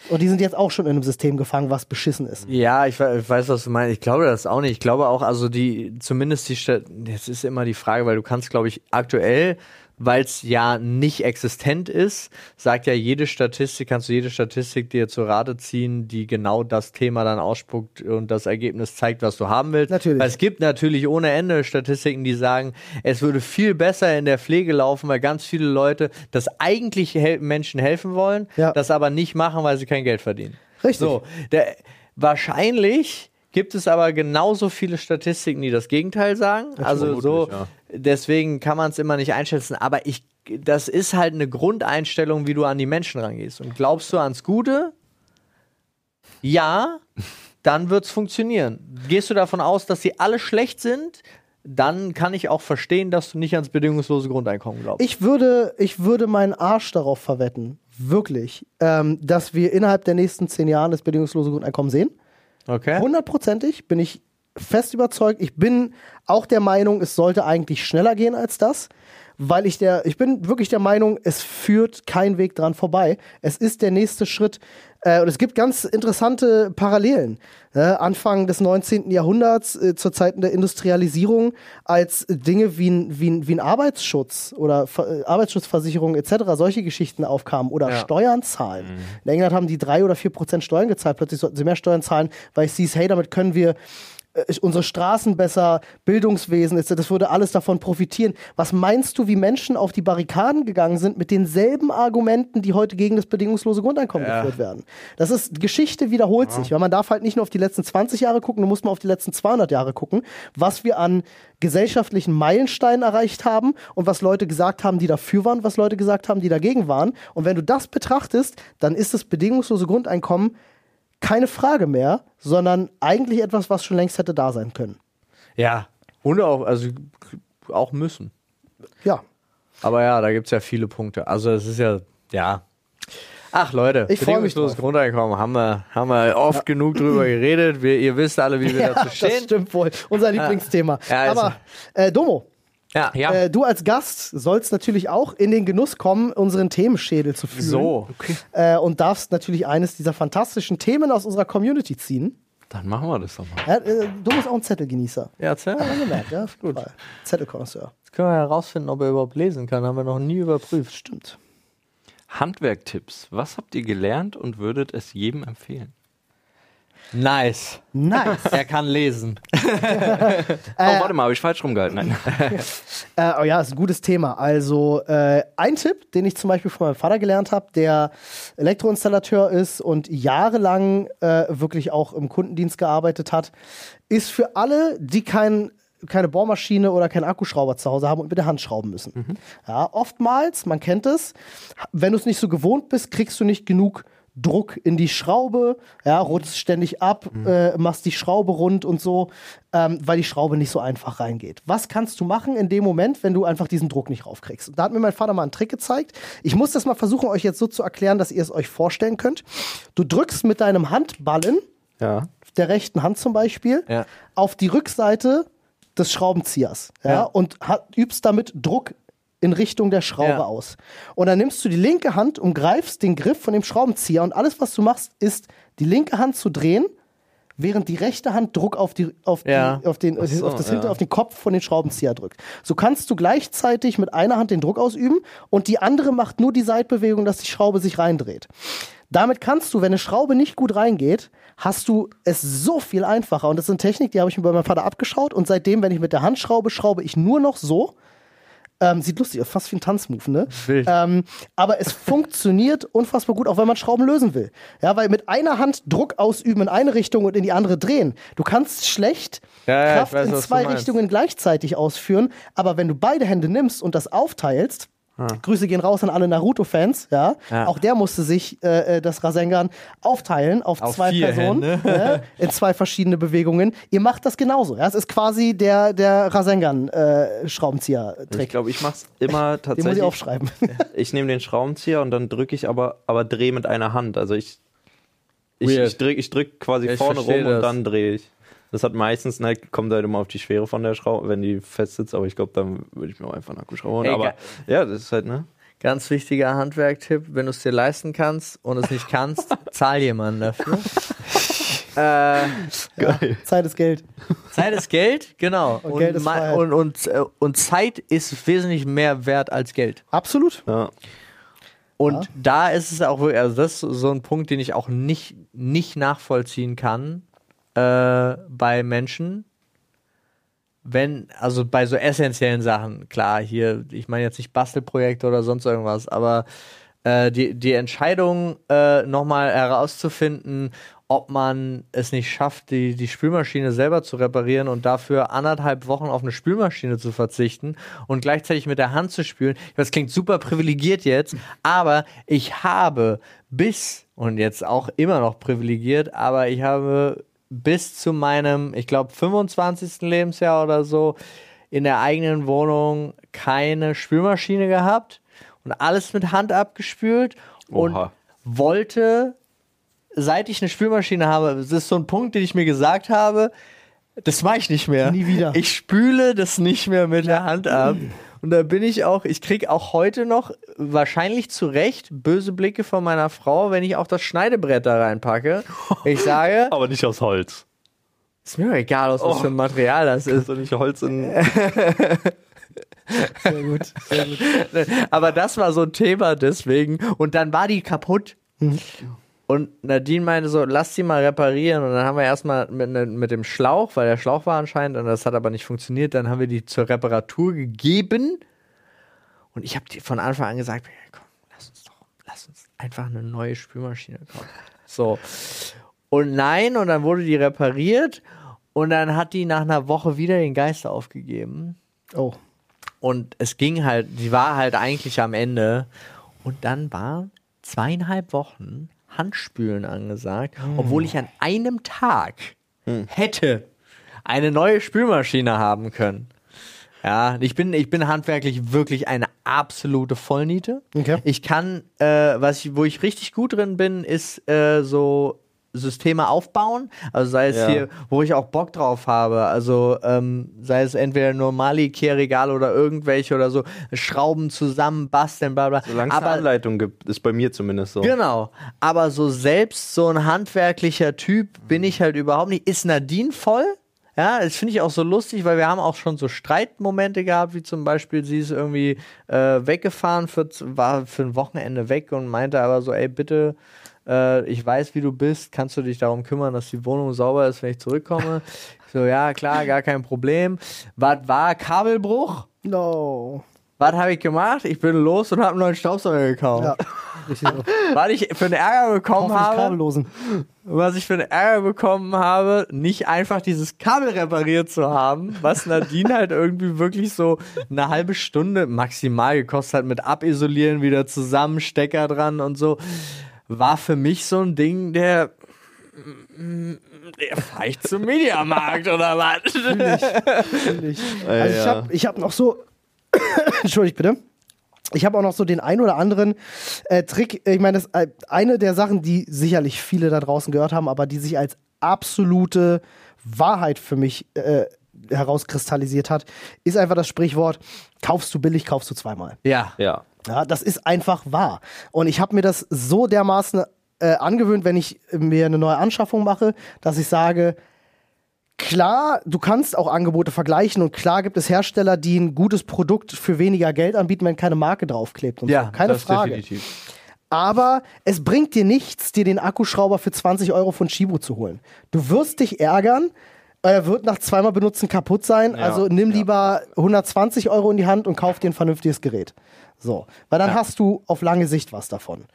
Und die sind jetzt auch schon in einem System gefangen, was beschissen ist. Ja, ich, ich weiß, was du meinst. Ich glaube das auch nicht. Ich glaube auch, also die, zumindest die Stadt, jetzt ist immer die Frage, weil du kannst, glaube ich, aktuell, weil es ja nicht existent ist, sagt ja jede Statistik, kannst du jede Statistik dir zu Rate ziehen, die genau das Thema dann ausspuckt und das Ergebnis zeigt, was du haben willst. Natürlich. Weil es gibt natürlich ohne Ende Statistiken, die sagen, es würde viel besser in der Pflege laufen, weil ganz viele Leute das eigentlich hel Menschen helfen wollen, Ja. das aber nicht machen, weil sie kein Geld verdienen. Richtig. So, der, wahrscheinlich gibt es aber genauso viele Statistiken, die das Gegenteil sagen. also so, ja. deswegen kann man es immer nicht einschätzen. Aber ich, das ist halt eine Grundeinstellung, wie du an die Menschen rangehst. Und glaubst du ans Gute? Ja, dann wird es funktionieren. Gehst du davon aus, dass sie alle schlecht sind? Dann kann ich auch verstehen, dass du nicht ans bedingungslose Grundeinkommen glaubst. Ich würde, ich würde meinen Arsch darauf verwetten, wirklich, ähm, dass wir innerhalb der nächsten zehn Jahre das bedingungslose Grundeinkommen sehen. Okay. Hundertprozentig bin ich fest überzeugt. Ich bin auch der Meinung, es sollte eigentlich schneller gehen als das, weil ich der, ich bin wirklich der Meinung, es führt kein Weg dran vorbei. Es ist der nächste Schritt. Äh, und es gibt ganz interessante Parallelen. Äh, Anfang des 19. Jahrhunderts, äh, zur Zeiten der Industrialisierung, als Dinge wie ein, wie ein, wie ein Arbeitsschutz oder Ver äh, Arbeitsschutzversicherung etc., solche Geschichten aufkamen oder Ja. Steuern zahlen. In England haben die drei oder vier Prozent Steuern gezahlt, plötzlich sollten sie mehr Steuern zahlen, weil es hieß, hey, damit können wir äh, unsere Straßen besser, Bildungswesen, etc., das würde alles davon profitieren. Was meinst du, wie Menschen auf die Barrikaden gegangen sind mit denselben Argumenten, die heute gegen das bedingungslose Grundeinkommen Ja. geführt werden? Das ist, Geschichte wiederholt sich, weil man darf halt nicht nur auf die letzten 20 Jahre gucken, du musst mal auf die letzten 200 Jahre gucken, was wir an gesellschaftlichen Meilensteinen erreicht haben und was Leute gesagt haben, die dafür waren, was Leute gesagt haben, die dagegen waren. Und wenn du das betrachtest, dann ist das bedingungslose Grundeinkommen keine Frage mehr, sondern eigentlich etwas, was schon längst hätte da sein können. Ja. Und auch, also auch müssen. Ja. Aber ja, da gibt es ja viele Punkte. Also es ist ja, ja. Ach Leute, Ich bedingungsloses. Grundeinkommen haben wir, haben wir oft genug drüber geredet. Wir, ihr wisst alle, wie wir [laughs] dazu das stehen. stimmt wohl. Unser Lieblingsthema. Ja, Aber äh, Domo, Ja, ja. äh, du als Gast sollst natürlich auch in den Genuss kommen, unseren Themenschädel zu führen. so. Äh, und darfst natürlich eines dieser fantastischen Themen aus unserer Community ziehen. Dann machen wir das doch mal. Ja, äh, Domo ist auch ein Zettelgenießer. Ja, erzähl. Hat man gemerkt, ja? [laughs] Gut. Zettelkonnoisseur. Jetzt können wir herausfinden, ob er überhaupt lesen kann. Haben wir noch nie überprüft. Stimmt. Handwerktipps. Was habt ihr gelernt und würdet es jedem empfehlen? Nice. Nice. Er kann lesen. [laughs] oh, warte mal, habe ich falsch rumgehalten? Nein. [laughs] Äh, oh ja, ist ein gutes Thema. Also äh, ein Tipp, den ich zum Beispiel von meinem Vater gelernt habe, der Elektroinstallateur ist und jahrelang äh, wirklich auch im Kundendienst gearbeitet hat, ist für alle, die kein keine Bohrmaschine oder keinen Akkuschrauber zu Hause haben und mit der Hand schrauben müssen. Ja, oftmals, man kennt es, wenn du es nicht so gewohnt bist, kriegst du nicht genug Druck in die Schraube, ja, rutschst ständig ab, äh, machst die Schraube rund und so, ähm, weil die Schraube nicht so einfach reingeht. Was kannst du machen in dem Moment, wenn du einfach diesen Druck nicht raufkriegst? Und da hat mir mein Vater mal einen Trick gezeigt. Ich muss das mal versuchen, euch jetzt so zu erklären, dass ihr es euch vorstellen könnt. Du drückst mit deinem Handballen, Ja. der rechten Hand zum Beispiel, Ja. auf die Rückseite des Schraubenziehers Ja. und hat, übst damit Druck in Richtung der Schraube Ja. aus. Und dann nimmst du die linke Hand und greifst den Griff von dem Schraubenzieher und alles, was du machst, ist die linke Hand zu drehen, während die rechte Hand Druck auf, die, auf, Ja. die, auf, den, so, auf, das ja. hinter, auf den Kopf von den Schraubenzieher drückt. So kannst du gleichzeitig mit einer Hand den Druck ausüben und die andere macht nur die Seitbewegung, dass die Schraube sich reindreht. Damit kannst du, wenn eine Schraube nicht gut reingeht, hast du es so viel einfacher. Und das ist eine Technik, die habe ich mir bei meinem Vater abgeschaut. Und seitdem, wenn ich mit der Hand schraube, schraube ich nur noch so. Ähm, sieht lustig aus, fast wie ein Tanzmove, ne? Wild. Ähm, aber es [laughs] funktioniert unfassbar gut, auch wenn man Schrauben lösen will. Ja, weil mit einer Hand Druck ausüben in eine Richtung und in die andere drehen. Du kannst schlecht Ja, ja, Kraft weiß, in zwei. Richtungen gleichzeitig ausführen. Aber wenn du beide Hände nimmst und das aufteilst, Grüße gehen raus an alle Naruto-Fans, ja? Ja. Auch der musste sich äh, äh, das Rasengan aufteilen auf, Auf zwei Personen, Hände. ne? in zwei verschiedene Bewegungen. Ihr macht das genauso. Ja? Es ist quasi der, der Rasengan-Schraubenzieher-Trick. Ich glaube, ich mache es immer Den muss ich tatsächlich. aufschreiben. [laughs] Ich nehme den Schraubenzieher und dann drücke ich aber, aber drehe mit einer Hand. Also ich, ich, Weird. ich drücke ich drück quasi Ja, ich vorne rum verstehe und das. dann drehe ich. Das hat meistens, ne, kommt halt immer auf die Schwere von der Schraube, wenn die fest sitzt, aber ich glaube, dann würde ich mir auch einfach einen Akkuschrauber holen. Aber ja, das ist halt, ne? Ganz wichtiger Handwerktipp, wenn du es dir leisten kannst und es nicht kannst, [laughs] zahl jemanden dafür. [laughs] äh, Geil. Zeit ist Geld. Zeit ist Geld, genau. Und Geld ist Freiheit. und, und, äh, und Zeit ist wesentlich mehr wert als Geld. Absolut. Ja. Und da ist es auch wirklich, also das ist so ein Punkt, den ich auch nicht, nicht nachvollziehen kann äh, bei Menschen. Wenn, also bei so essentiellen Sachen, klar, hier, ich meine jetzt nicht Bastelprojekte oder sonst irgendwas, aber äh, die, die Entscheidung, äh, nochmal herauszufinden, ob man es nicht schafft, die, die Spülmaschine selber zu reparieren und dafür anderthalb Wochen auf eine Spülmaschine zu verzichten und gleichzeitig mit der Hand zu spülen. Das klingt super privilegiert jetzt, aber ich habe bis, und jetzt auch immer noch privilegiert, aber ich habe bis zu meinem, ich glaube, 25. Lebensjahr oder so in der eigenen Wohnung keine Spülmaschine gehabt und alles mit Hand abgespült und Oha. wollte, seit ich eine Spülmaschine habe, das ist so ein Punkt, den ich mir gesagt habe, das mache ich nicht mehr. Nie wieder. Ich spüle das nicht mehr mit der Hand ab. [laughs] Und da bin ich auch, ich kriege auch heute noch wahrscheinlich zu Recht böse Blicke von meiner Frau, wenn ich auch das Schneidebrett da reinpacke. Ich [laughs] sage, Aber nicht aus Holz. ist mir egal, aus was für ein Material das ist. Doch nicht Holz in. [laughs] Sehr gut. Sehr gut. Aber das war so ein Thema deswegen. Und dann war die kaputt. Und Nadine meinte so, lass die mal reparieren. Und dann haben wir erstmal mit, ne- mit dem Schlauch, weil der Schlauch war anscheinend, und das hat aber nicht funktioniert, dann haben wir die zur Reparatur gegeben. Und ich habe von Anfang an gesagt, komm, lass uns doch, lass uns einfach eine neue Spülmaschine kaufen. So. Und nein, und dann wurde die repariert. Und dann hat die nach einer Woche wieder den Geist aufgegeben. Oh. Und es ging halt, die war halt eigentlich am Ende. Und dann war zweieinhalb Wochen Handspülen angesagt, obwohl ich an einem Tag hätte eine neue Spülmaschine haben können. Ja, ich bin, ich bin handwerklich wirklich eine absolute Vollniete. Okay. Ich kann, äh, was ich, wo ich richtig gut drin bin, ist äh, so Systeme aufbauen. Also sei es Ja. hier, wo ich auch Bock drauf habe. Also ähm, sei es entweder normale Ikea-Regale oder irgendwelche oder so, Schrauben zusammen, basteln, bla bla. Solange es eine Anleitung gibt, ist bei mir zumindest so. Genau. Aber so selbst so ein handwerklicher Typ bin ich halt überhaupt nicht. Ist Nadine voll? Ja, das finde ich auch so lustig, weil wir haben auch schon so Streitmomente gehabt, wie zum Beispiel, sie ist irgendwie äh, weggefahren, für, war für ein Wochenende weg und meinte aber so, ey, bitte, äh, ich weiß, wie du bist, kannst du dich darum kümmern, dass die Wohnung sauber ist, wenn ich zurückkomme? Ich [laughs] so, ja, klar, gar kein Problem. Was war Kabelbruch? No. Was habe ich gemacht? Ich bin los und habe einen neuen Staubsauger gekauft. Ja. [laughs] Was ich für einen Ärger bekommen habe, kabellosen. was ich für einen Ärger bekommen habe, nicht einfach dieses Kabel repariert zu haben, was Nadine [laughs] halt irgendwie wirklich so eine halbe Stunde maximal gekostet hat mit Abisolieren, wieder zusammen, Stecker dran und so, war für mich so ein Ding, der der ich zum Mediamarkt oder was? [laughs] Natürlich. Also ich ja. habe ich hab noch so, [coughs] entschuldigt bitte, ich habe auch noch so den ein oder anderen äh, Trick. Ich meine, das äh, eine der Sachen, die sicherlich viele da draußen gehört haben, aber die sich als absolute Wahrheit für mich äh, herauskristallisiert hat, ist einfach das Sprichwort: Kaufst du billig, kaufst du zweimal. Ja. Ja. Ja, das ist einfach wahr. Und ich habe mir das so dermaßen äh, angewöhnt, wenn ich mir eine neue Anschaffung mache, dass ich sage, klar, du kannst auch Angebote vergleichen und klar gibt es Hersteller, die ein gutes Produkt für weniger Geld anbieten, wenn keine Marke draufklebt. Und Ja, so. keine das Frage. definitiv. Aber es bringt dir nichts, dir den Akkuschrauber für 20 Euro von Shibu zu holen. Du wirst dich ärgern. Er wird nach zweimal benutzen kaputt sein. also nimm lieber 120 Euro in die Hand und kauf dir ein vernünftiges Gerät. So, weil dann hast du auf lange Sicht was davon.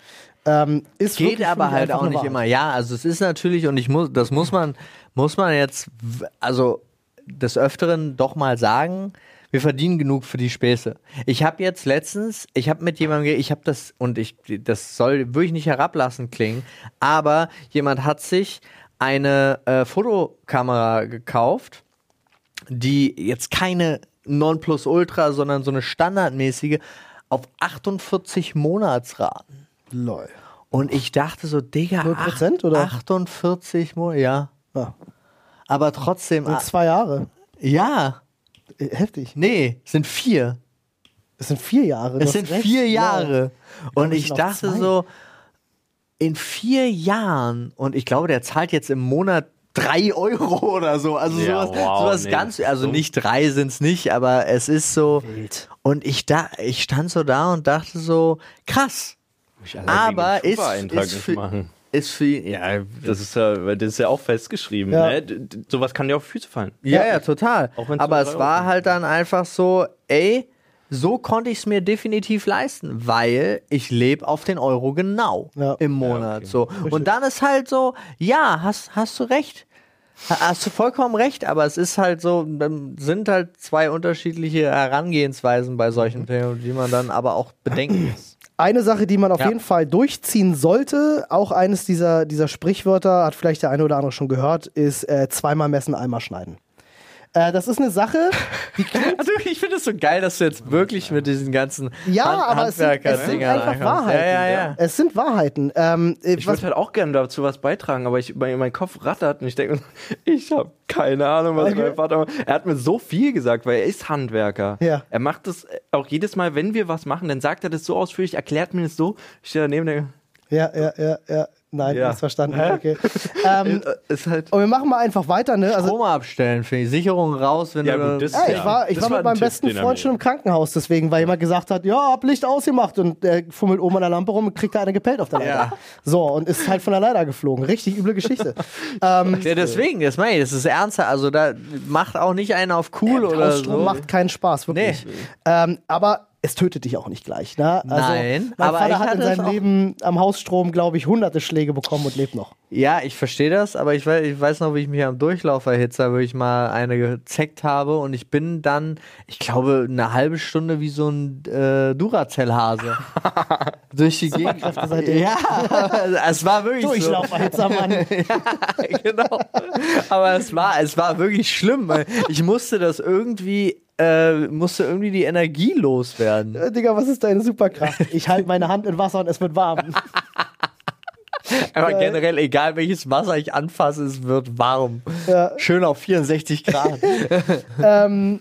Ähm, ist Geht aber halt auch nicht immer. Ja, also es ist natürlich, und ich muss, das muss man, muss man jetzt, also des Öfteren doch mal sagen, wir verdienen genug für die Späße. Ich habe jetzt letztens, ich habe mit jemandem, ich habe das, und ich, das soll wirklich nicht herablassend klingen, aber jemand hat sich eine äh, Fotokamera gekauft, die jetzt keine Nonplusultra, sondern so eine standardmäßige auf 48 Monatsraten. Lol. Und ich dachte so, Digga, 0% ach- oder? 48 Monate, ja. Ja. Aber trotzdem, Nur ah, zwei Jahre. ja, Äh, Heftig. nee, sind vier. Es sind vier Jahre. Es sind vier Jahre. Ja. Und ich dachte so, in vier Jahren, und ich glaube, der zahlt jetzt im Monat drei [laughs] Euro oder so. Also ja, sowas, wow, sowas nee. ganz, also nicht drei sind es nicht, aber es ist so. Wild. Und ich da, ich stand so da und dachte so, krass. Aber ist, ist, für, ist für ja, das ist ja, das ist ja auch festgeschrieben. Ja. Ne? Sowas kann dir auf Füße fallen. Ja, ja, total. Aber es war halt dann einfach so, ey, so konnte ich es mir definitiv leisten, weil ich lebe auf den Euro genau ja. im Monat. Ja, okay. so. Und dann ist halt so, ja, hast, hast du recht. Hast du vollkommen recht, aber es ist halt so, sind halt zwei unterschiedliche Herangehensweisen bei solchen mhm. Themen, die man dann aber auch bedenken muss. Eine Sache, die man auf ja. jeden Fall durchziehen sollte, auch eines dieser, dieser Sprichwörter, hat vielleicht der eine oder andere schon gehört, ist äh, zweimal messen, einmal schneiden. Äh, das ist eine Sache, die [laughs] klingt. also ich finde es so geil, dass du jetzt wirklich mit diesen ganzen ja, Hand aber es sind, es sind einfach Wahrheiten. Ja, ja, ja. Es sind Wahrheiten. Ähm, äh, ich würde halt auch gerne dazu was beitragen, aber ich, mein, mein Kopf rattert und ich denke, [laughs] ich habe keine Ahnung, was okay. mein Vater macht. Er hat mir so viel gesagt, weil er ist Handwerker. Ja. Er macht das auch jedes Mal, wenn wir was machen, dann sagt er das so ausführlich, erklärt mir das so. Ich stehe daneben und denke, ja, ja, ja, ja. Nein, ja. verstanden. Okay. [laughs] ähm, ist halt und wir machen mal einfach weiter, ne? Also, Strom abstellen, für die Sicherung raus, wenn ja, du. Gut, ey, ich war, ich war mit meinem Tipp, besten Freund schon im Krankenhaus, deswegen, weil jemand gesagt hat, ja, hab Licht ausgemacht und der fummelt oben an der Lampe rum und kriegt da eine gepellt auf der Leiter. Ja. So, und ist halt von der Leiter geflogen. Richtig üble Geschichte. [laughs] ähm, ja, deswegen, das meine ich, das ist ernster. Also da macht auch nicht einer auf cool äh, oder so. macht keinen Spaß, wirklich. Nee. Ähm, aber es tötet dich auch nicht gleich. Ne? Also, Nein, mein aber Vater hat in seinem Leben am Hausstrom, glaube ich, hunderte Schläge bekommen und lebt noch. Ja, ich verstehe das, aber ich weiß, ich weiß noch, wie ich mich am Durchlauferhitzer, wo ich mal eine gezeckt habe und ich bin dann, ich glaube, eine halbe Stunde wie so ein äh, Duracell-Hase [laughs] durch die Gegend. Ja, [laughs] es war wirklich Durchlauferhitzer, Mann. [laughs] ja, genau. Aber es war, es war wirklich schlimm. Weil ich musste das irgendwie äh, musste irgendwie die Energie loswerden. Äh, Digga, was ist deine Superkraft? Ich halte meine Hand in Wasser und es wird warm. [laughs] Aber generell, egal welches Wasser ich anfasse, es wird warm. Ja. Schön auf 64 Grad. [laughs] ähm,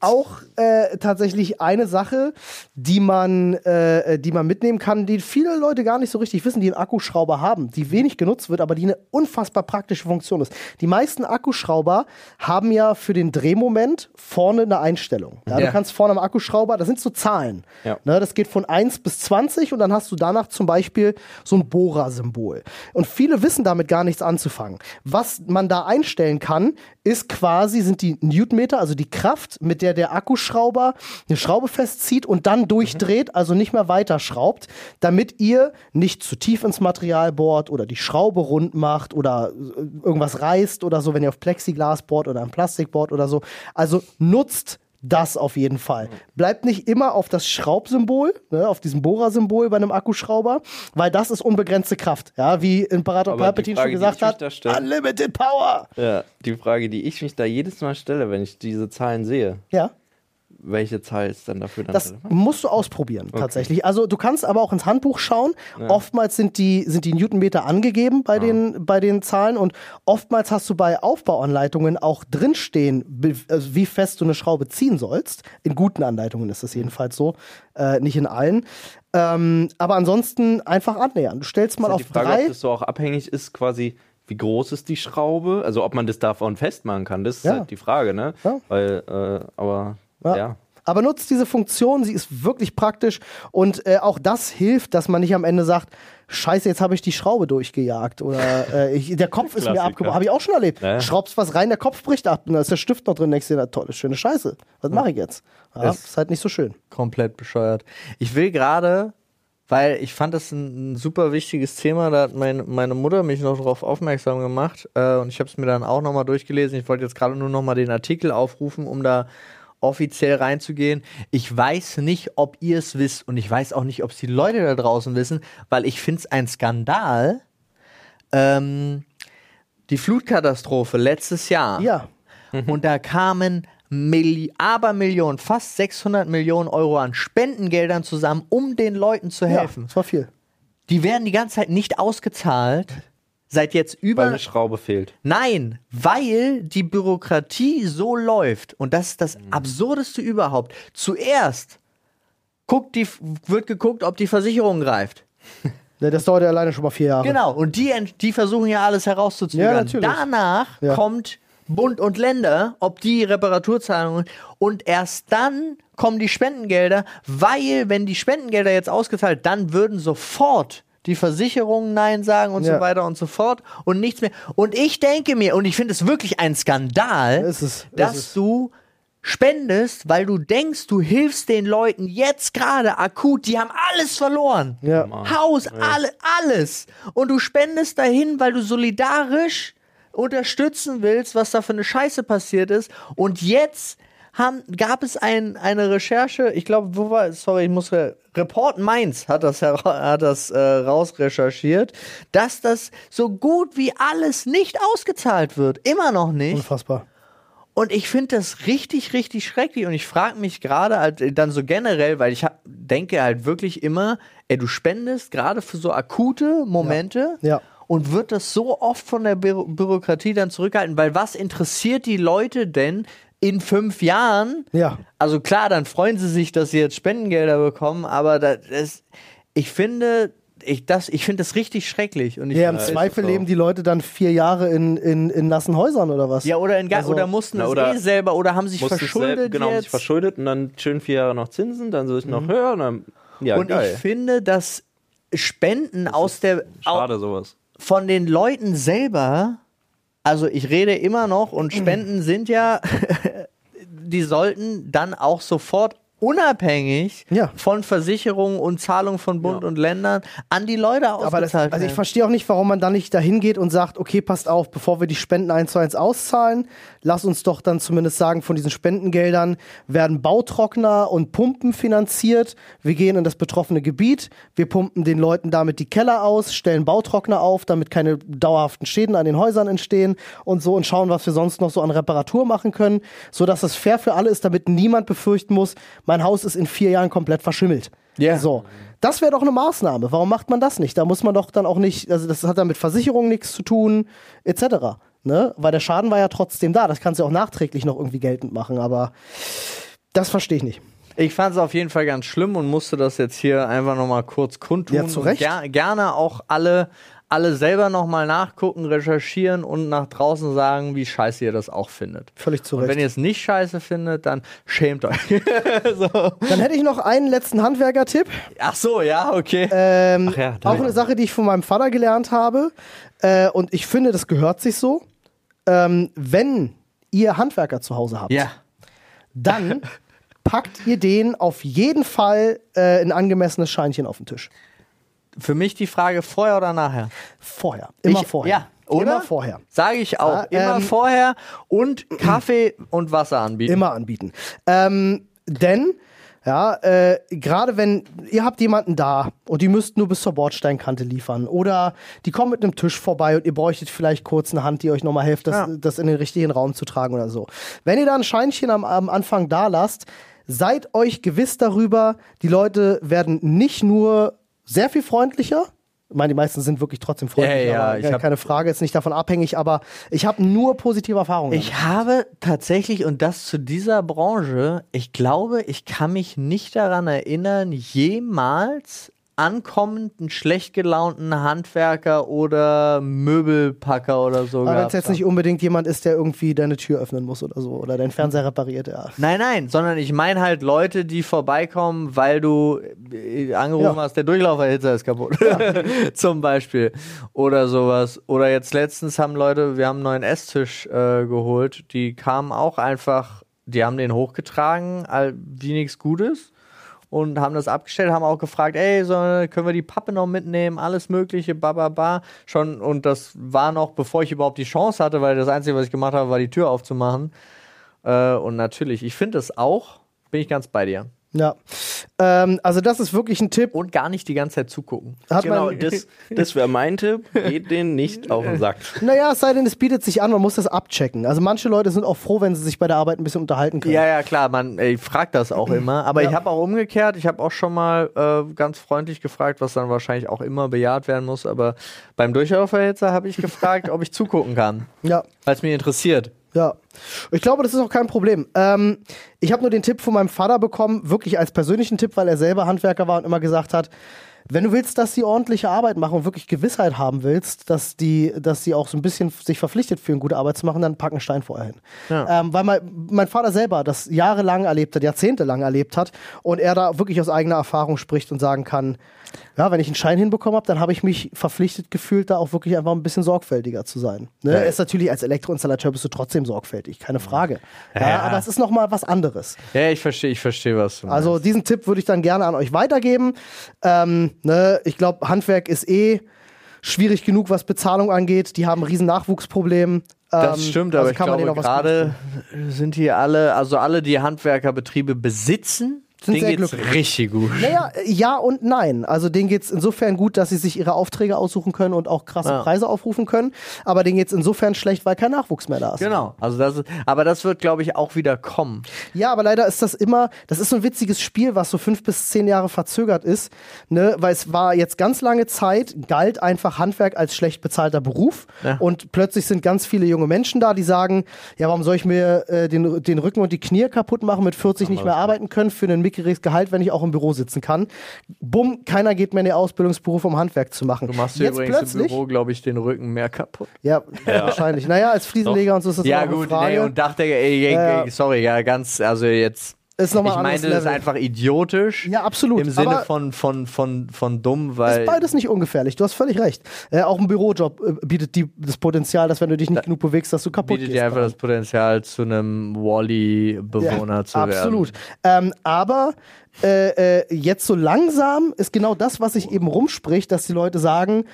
auch äh, tatsächlich eine Sache, die man, äh, die man mitnehmen kann, die viele Leute gar nicht so richtig wissen, die einen Akkuschrauber haben, die wenig genutzt wird, aber die eine unfassbar praktische Funktion ist. Die meisten Akkuschrauber haben ja für den Drehmoment vorne eine Einstellung. Ja, ja. Du kannst vorne am Akkuschrauber, das sind so Zahlen. Ja. Ne, das geht von 1 bis 20 und dann hast du danach zum Beispiel so ein Bohrer-Symbol. Und viele wissen damit gar nichts anzufangen. Was man da einstellen kann, ist quasi, sind die Newtonmeter, also die Kraft, mit der der Akkuschrauber eine Schraube festzieht und dann durchdreht, also nicht mehr weiter schraubt, damit ihr nicht zu tief ins Material bohrt oder die Schraube rund macht oder äh, irgendwas reißt oder so, wenn ihr auf Plexiglas bohrt oder ein Plastik bohrt oder so. Also nutzt das auf jeden Fall. Bleibt nicht immer auf das Schraubsymbol, ne, auf diesem Bohrersymbol bei einem Akkuschrauber, weil das ist unbegrenzte Kraft. Ja, wie Imperator Aber Palpatine Frage, schon gesagt hat, Unlimited Power. Ja, die Frage, die ich mich da jedes Mal stelle, wenn ich diese Zahlen sehe. Ja welche Zahl ist dann dafür dann Das relevant? musst du ausprobieren, okay. tatsächlich. Also du kannst aber auch ins Handbuch schauen. Ja. Oftmals sind die, sind die Newtonmeter angegeben bei, ja. den, bei den Zahlen und oftmals hast du bei Aufbauanleitungen auch drinstehen, also wie fest du eine Schraube ziehen sollst. In guten Anleitungen ist das jedenfalls so, äh, nicht in allen. Ähm, aber ansonsten einfach annähern. Du stellst mal ist auf die Frage, drei. Ob das so auch abhängig ist, quasi wie groß ist die Schraube? Also ob man das davon festmachen kann, das ist ja. halt die Frage, ne? Ja. Weil, äh, aber ja. ja. Aber nutzt diese Funktion, sie ist wirklich praktisch und äh, auch das hilft, dass man nicht am Ende sagt, Scheiße, jetzt habe ich die Schraube durchgejagt oder [laughs] äh, ich, der Kopf ist mir abgebrochen. Habe ich auch schon erlebt. Ja. Schraubst was rein, der Kopf bricht ab und da ist der Stift noch drin. Denkst dir, na tolle, schöne Scheiße. Was mache ich jetzt? Ja, ist, ist halt nicht so schön. Komplett bescheuert. Ich will gerade weil ich fand das ein, ein, super wichtiges Thema. Da hat mein, meine Mutter mich noch darauf aufmerksam gemacht äh, und ich habe es mir dann auch nochmal durchgelesen. Ich wollte jetzt gerade nur nochmal den Artikel aufrufen, um da offiziell reinzugehen. Ich weiß nicht, ob ihr es wisst und ich weiß auch nicht, ob es die Leute da draußen wissen, weil ich finde es ein Skandal. Ähm, die Flutkatastrophe letztes Jahr. Ja. Mhm. Und da kamen Milli Abermillionen, fast 600 Millionen Euro an Spendengeldern zusammen, um den Leuten zu helfen. Ja, das war viel. Die werden die ganze Zeit nicht ausgezahlt seit jetzt über. Weil eine Schraube fehlt. Nein, weil die Bürokratie so läuft. Und das ist das mhm. Absurdeste überhaupt. Zuerst guckt die, wird geguckt, ob die Versicherung greift. [laughs] Das dauert ja alleine schon mal vier Jahre. Genau, und die, die versuchen ja alles herauszuzögern. Ja, natürlich. Danach Ja. kommt Bund und Länder, ob die Reparaturzahlungen und erst dann kommen die Spendengelder, weil wenn die Spendengelder jetzt ausgezahlt, dann würden sofort die Versicherungen Nein sagen und Ja. so weiter und so fort und nichts mehr. Und ich denke mir, und ich finde es wirklich ein Skandal, Ist es, ist dass es. du spendest, weil du denkst, du hilfst den Leuten jetzt gerade akut, die haben alles verloren. Ja. Haus, alle, alles. Und du spendest dahin, weil du solidarisch unterstützen willst, was da für eine Scheiße passiert ist. Und jetzt haben, gab es ein, eine Recherche, ich glaube, wo war, sorry, ich muss, re- Report Mainz hat das, hat das äh, rausrecherchiert, dass das so gut wie alles nicht ausgezahlt wird. Immer noch nicht. Unfassbar. Und ich finde das richtig, richtig schrecklich. Und ich frage mich gerade halt dann so generell, weil ich hab, denke halt wirklich immer, ey, du spendest gerade für so akute Momente. Ja. Und wird das so oft von der Bü Bürokratie dann zurückgehalten? Weil was interessiert die Leute denn in fünf Jahren? Ja. Also klar, dann freuen sie sich, dass sie jetzt Spendengelder bekommen, aber das, das, ich finde, ich, das, ich finde das richtig schrecklich. Und ich Ja, im Zweifel leben die Leute dann vier Jahre in, in, in nassen Häusern oder was? ja, oder, in, Also- oder mussten Na, es oder eh selber oder haben sich verschuldet selb- genau, jetzt. sich verschuldet und dann schön vier Jahre noch Zinsen, dann soll ich noch höher und dann, ja, und geil. ich finde, dass Spenden aus der Schade sowas. von den Leuten selber, also ich rede immer noch und [clears throat] Spenden sind ja, die sollten dann auch sofort unabhängig Ja. von Versicherungen und Zahlungen von Bund Ja. und Ländern an die Leute Aber das, ausgezahlt also ich verstehe auch nicht, warum man dann nicht dahin geht und sagt, okay, passt auf, bevor wir die Spenden eins zu eins auszahlen, lass uns doch dann zumindest sagen, von diesen Spendengeldern werden Bautrockner und Pumpen finanziert. Wir gehen in das betroffene Gebiet, wir pumpen den Leuten damit die Keller aus, stellen Bautrockner auf, damit keine dauerhaften Schäden an den Häusern entstehen und so und schauen, was wir sonst noch so an Reparatur machen können, sodass das fair für alle ist, damit niemand befürchten muss, mein Haus ist in vier Jahren komplett verschimmelt. Ja. So. Das wäre doch eine Maßnahme. Warum macht man das nicht? Da muss man doch dann auch nicht, also das hat dann mit Versicherung nichts zu tun, etc. Ne? Weil der Schaden war ja trotzdem da. Das kannst du ja auch nachträglich noch irgendwie geltend machen, aber das verstehe ich nicht. Ich fand es auf jeden Fall ganz schlimm und musste das jetzt hier einfach nochmal kurz kundtun. Ja, zu Recht. Ger gerne auch alle, alle selber nochmal nachgucken, recherchieren und nach draußen sagen, wie scheiße ihr das auch findet. Völlig zu Und wenn Recht. ihr es nicht scheiße findet, dann schämt euch. [laughs] so. Dann hätte ich noch einen letzten Handwerker-Tipp. Ach so, ja, okay. Ähm, Ach ja, auch eine Sache, die ich von meinem Vater gelernt habe. Äh, und ich finde, das gehört sich so. Ähm, wenn ihr Handwerker zu Hause habt, ja. dann [laughs] packt ihr den auf jeden Fall äh, ein angemessenes Scheinchen auf den Tisch. Für mich die Frage vorher oder nachher? Vorher. Immer Ich- vorher. Ja, oder? Immer vorher. Sage ich auch. Ah, immer ähm, vorher und Kaffee und Wasser anbieten. Immer anbieten. Ähm, denn, ja, äh, gerade wenn ihr habt jemanden da und die müsst nur bis zur Bordsteinkante liefern oder die kommen mit einem Tisch vorbei und ihr bräuchtet vielleicht kurz eine Hand, die euch nochmal hilft, das, Ja. das in den richtigen Raum zu tragen oder so. Wenn ihr da ein Scheinchen am, am Anfang da lasst, seid euch gewiss darüber, die Leute werden nicht nur sehr viel freundlicher, ich meine, die meisten sind wirklich trotzdem freundlich, Ja, ja, aber ich keine- hab- keine Frage, ist nicht davon abhängig, aber ich habe nur positive Erfahrungen. damit. Ich habe tatsächlich, und das zu dieser Branche, ich glaube, ich kann mich nicht daran erinnern, jemals ankommenden, schlecht gelaunten Handwerker oder Möbelpacker oder so. Aber wenn es jetzt haben. nicht unbedingt jemand ist, der irgendwie deine Tür öffnen muss oder so oder deinen Fernseher repariert, ja. Nein, nein, sondern ich meine halt Leute, die vorbeikommen, weil du äh, angerufen Ja. hast, der Durchlauferhitzer ist kaputt. [laughs] Zum Beispiel. Oder sowas. Oder jetzt letztens haben Leute, wir haben einen neuen Esstisch äh, geholt, die kamen auch einfach, die haben den hochgetragen, wie nichts Gutes. Und haben das abgestellt, haben auch gefragt, ey, so, können wir die Pappe noch mitnehmen, alles mögliche, ba, ba, ba. Schon, und das war noch, bevor ich überhaupt die Chance hatte, weil das Einzige, was ich gemacht habe, war die Tür aufzumachen. Äh, und natürlich, ich finde es auch, bin ich ganz bei dir. Ja. Ähm, also das ist wirklich ein Tipp. Und gar nicht die ganze Zeit zugucken. Hat Genau, man, das, das wäre mein Tipp. Geht denen nicht auf den Sack. naja, es sei denn, es bietet sich an, man muss das abchecken. Also manche Leute sind auch froh, wenn sie sich bei der Arbeit ein bisschen unterhalten können. Ja, ja, klar, man, ey, ich frag das auch immer. Aber Ja. ich habe auch umgekehrt, ich habe auch schon mal äh, ganz freundlich gefragt, was dann wahrscheinlich auch immer bejaht werden muss. Aber beim Durchlauferhitzer habe ich gefragt, ob ich zugucken kann, Ja. weil es mich interessiert. Ja, ich glaube, das ist auch kein Problem. Ähm, ich habe nur den Tipp von meinem Vater bekommen, wirklich als persönlichen Tipp, weil er selber Handwerker war und immer gesagt hat, wenn du willst, dass sie ordentliche Arbeit machen und wirklich Gewissheit haben willst, dass die, dass sie auch so ein bisschen sich verpflichtet fühlen, gute Arbeit zu machen, dann pack einen Stein vorher hin. Ja. Ähm, weil mein, mein Vater selber das jahrelang erlebt hat, jahrzehntelang erlebt hat und er da wirklich aus eigener Erfahrung spricht und sagen kann, ja, wenn ich einen Schein hinbekommen habe, dann habe ich mich verpflichtet gefühlt, da auch wirklich einfach ein bisschen sorgfältiger zu sein. Ne? Ja. Ist natürlich als Elektroinstallateur bist du trotzdem sorgfältig, keine Frage. Ja, Ja. aber es ist noch mal was anderes. Ja, ich verstehe, ich verstehe, was. Also diesen Tipp würde ich dann gerne an euch weitergeben. Ähm, ne, ich glaube, Handwerk ist eh schwierig genug, was Bezahlung angeht. Die haben ein riesen Nachwuchsproblem. Das Ähm, stimmt, also aber ich kann man denen glaube, gerade sind hier alle, also alle, die Handwerkerbetriebe besitzen, Sind denen sehr geht's glücklich. richtig gut. Naja, ja und nein. Also denen geht's insofern gut, dass sie sich ihre Aufträge aussuchen können und auch krasse Ja. Preise aufrufen können. Aber denen geht's insofern schlecht, weil kein Nachwuchs mehr da ist. Genau, also das ist, aber das wird, glaube ich, auch wieder kommen. Ja, aber leider ist das immer, das ist so ein witziges Spiel, was so fünf bis zehn Jahre verzögert ist, ne, weil es war jetzt ganz lange Zeit, galt einfach Handwerk als schlecht bezahlter Beruf Ja. und plötzlich sind ganz viele junge Menschen da, die sagen, ja, warum soll ich mir äh, den, den Rücken und die Knie kaputt machen, mit 40 nicht mehr arbeiten können für ein mickriges Gehalt, wenn ich auch im Büro sitzen kann. Bumm, keiner geht mehr in den Ausbildungsberuf, um Handwerk zu machen. Du machst dir jetzt übrigens im plötzlich, Büro, glaube ich, den Rücken mehr kaputt. ja, wahrscheinlich. Naja, als Fliesenleger und so ist das Ja, gut, nee, und dachte, ey, ey, Ja, ja. ey, sorry, ja, ganz, also jetzt. Ist noch mal ich ein meine, das ist einfach idiotisch. Ja, absolut. Im Sinne von, von, von, von dumm, weil. ist beides nicht ungefährlich. Du hast völlig recht. Äh, auch ein Bürojob äh, bietet die, das Potenzial, dass wenn du dich nicht genug bewegst, dass du kaputt bietet gehst. dir einfach das Potenzial, zu einem Wally-Bewohner Ja, zu werden. absolut. Ähm, aber äh, äh, jetzt so langsam ist genau das, was sich eben rumspricht, dass die Leute sagen,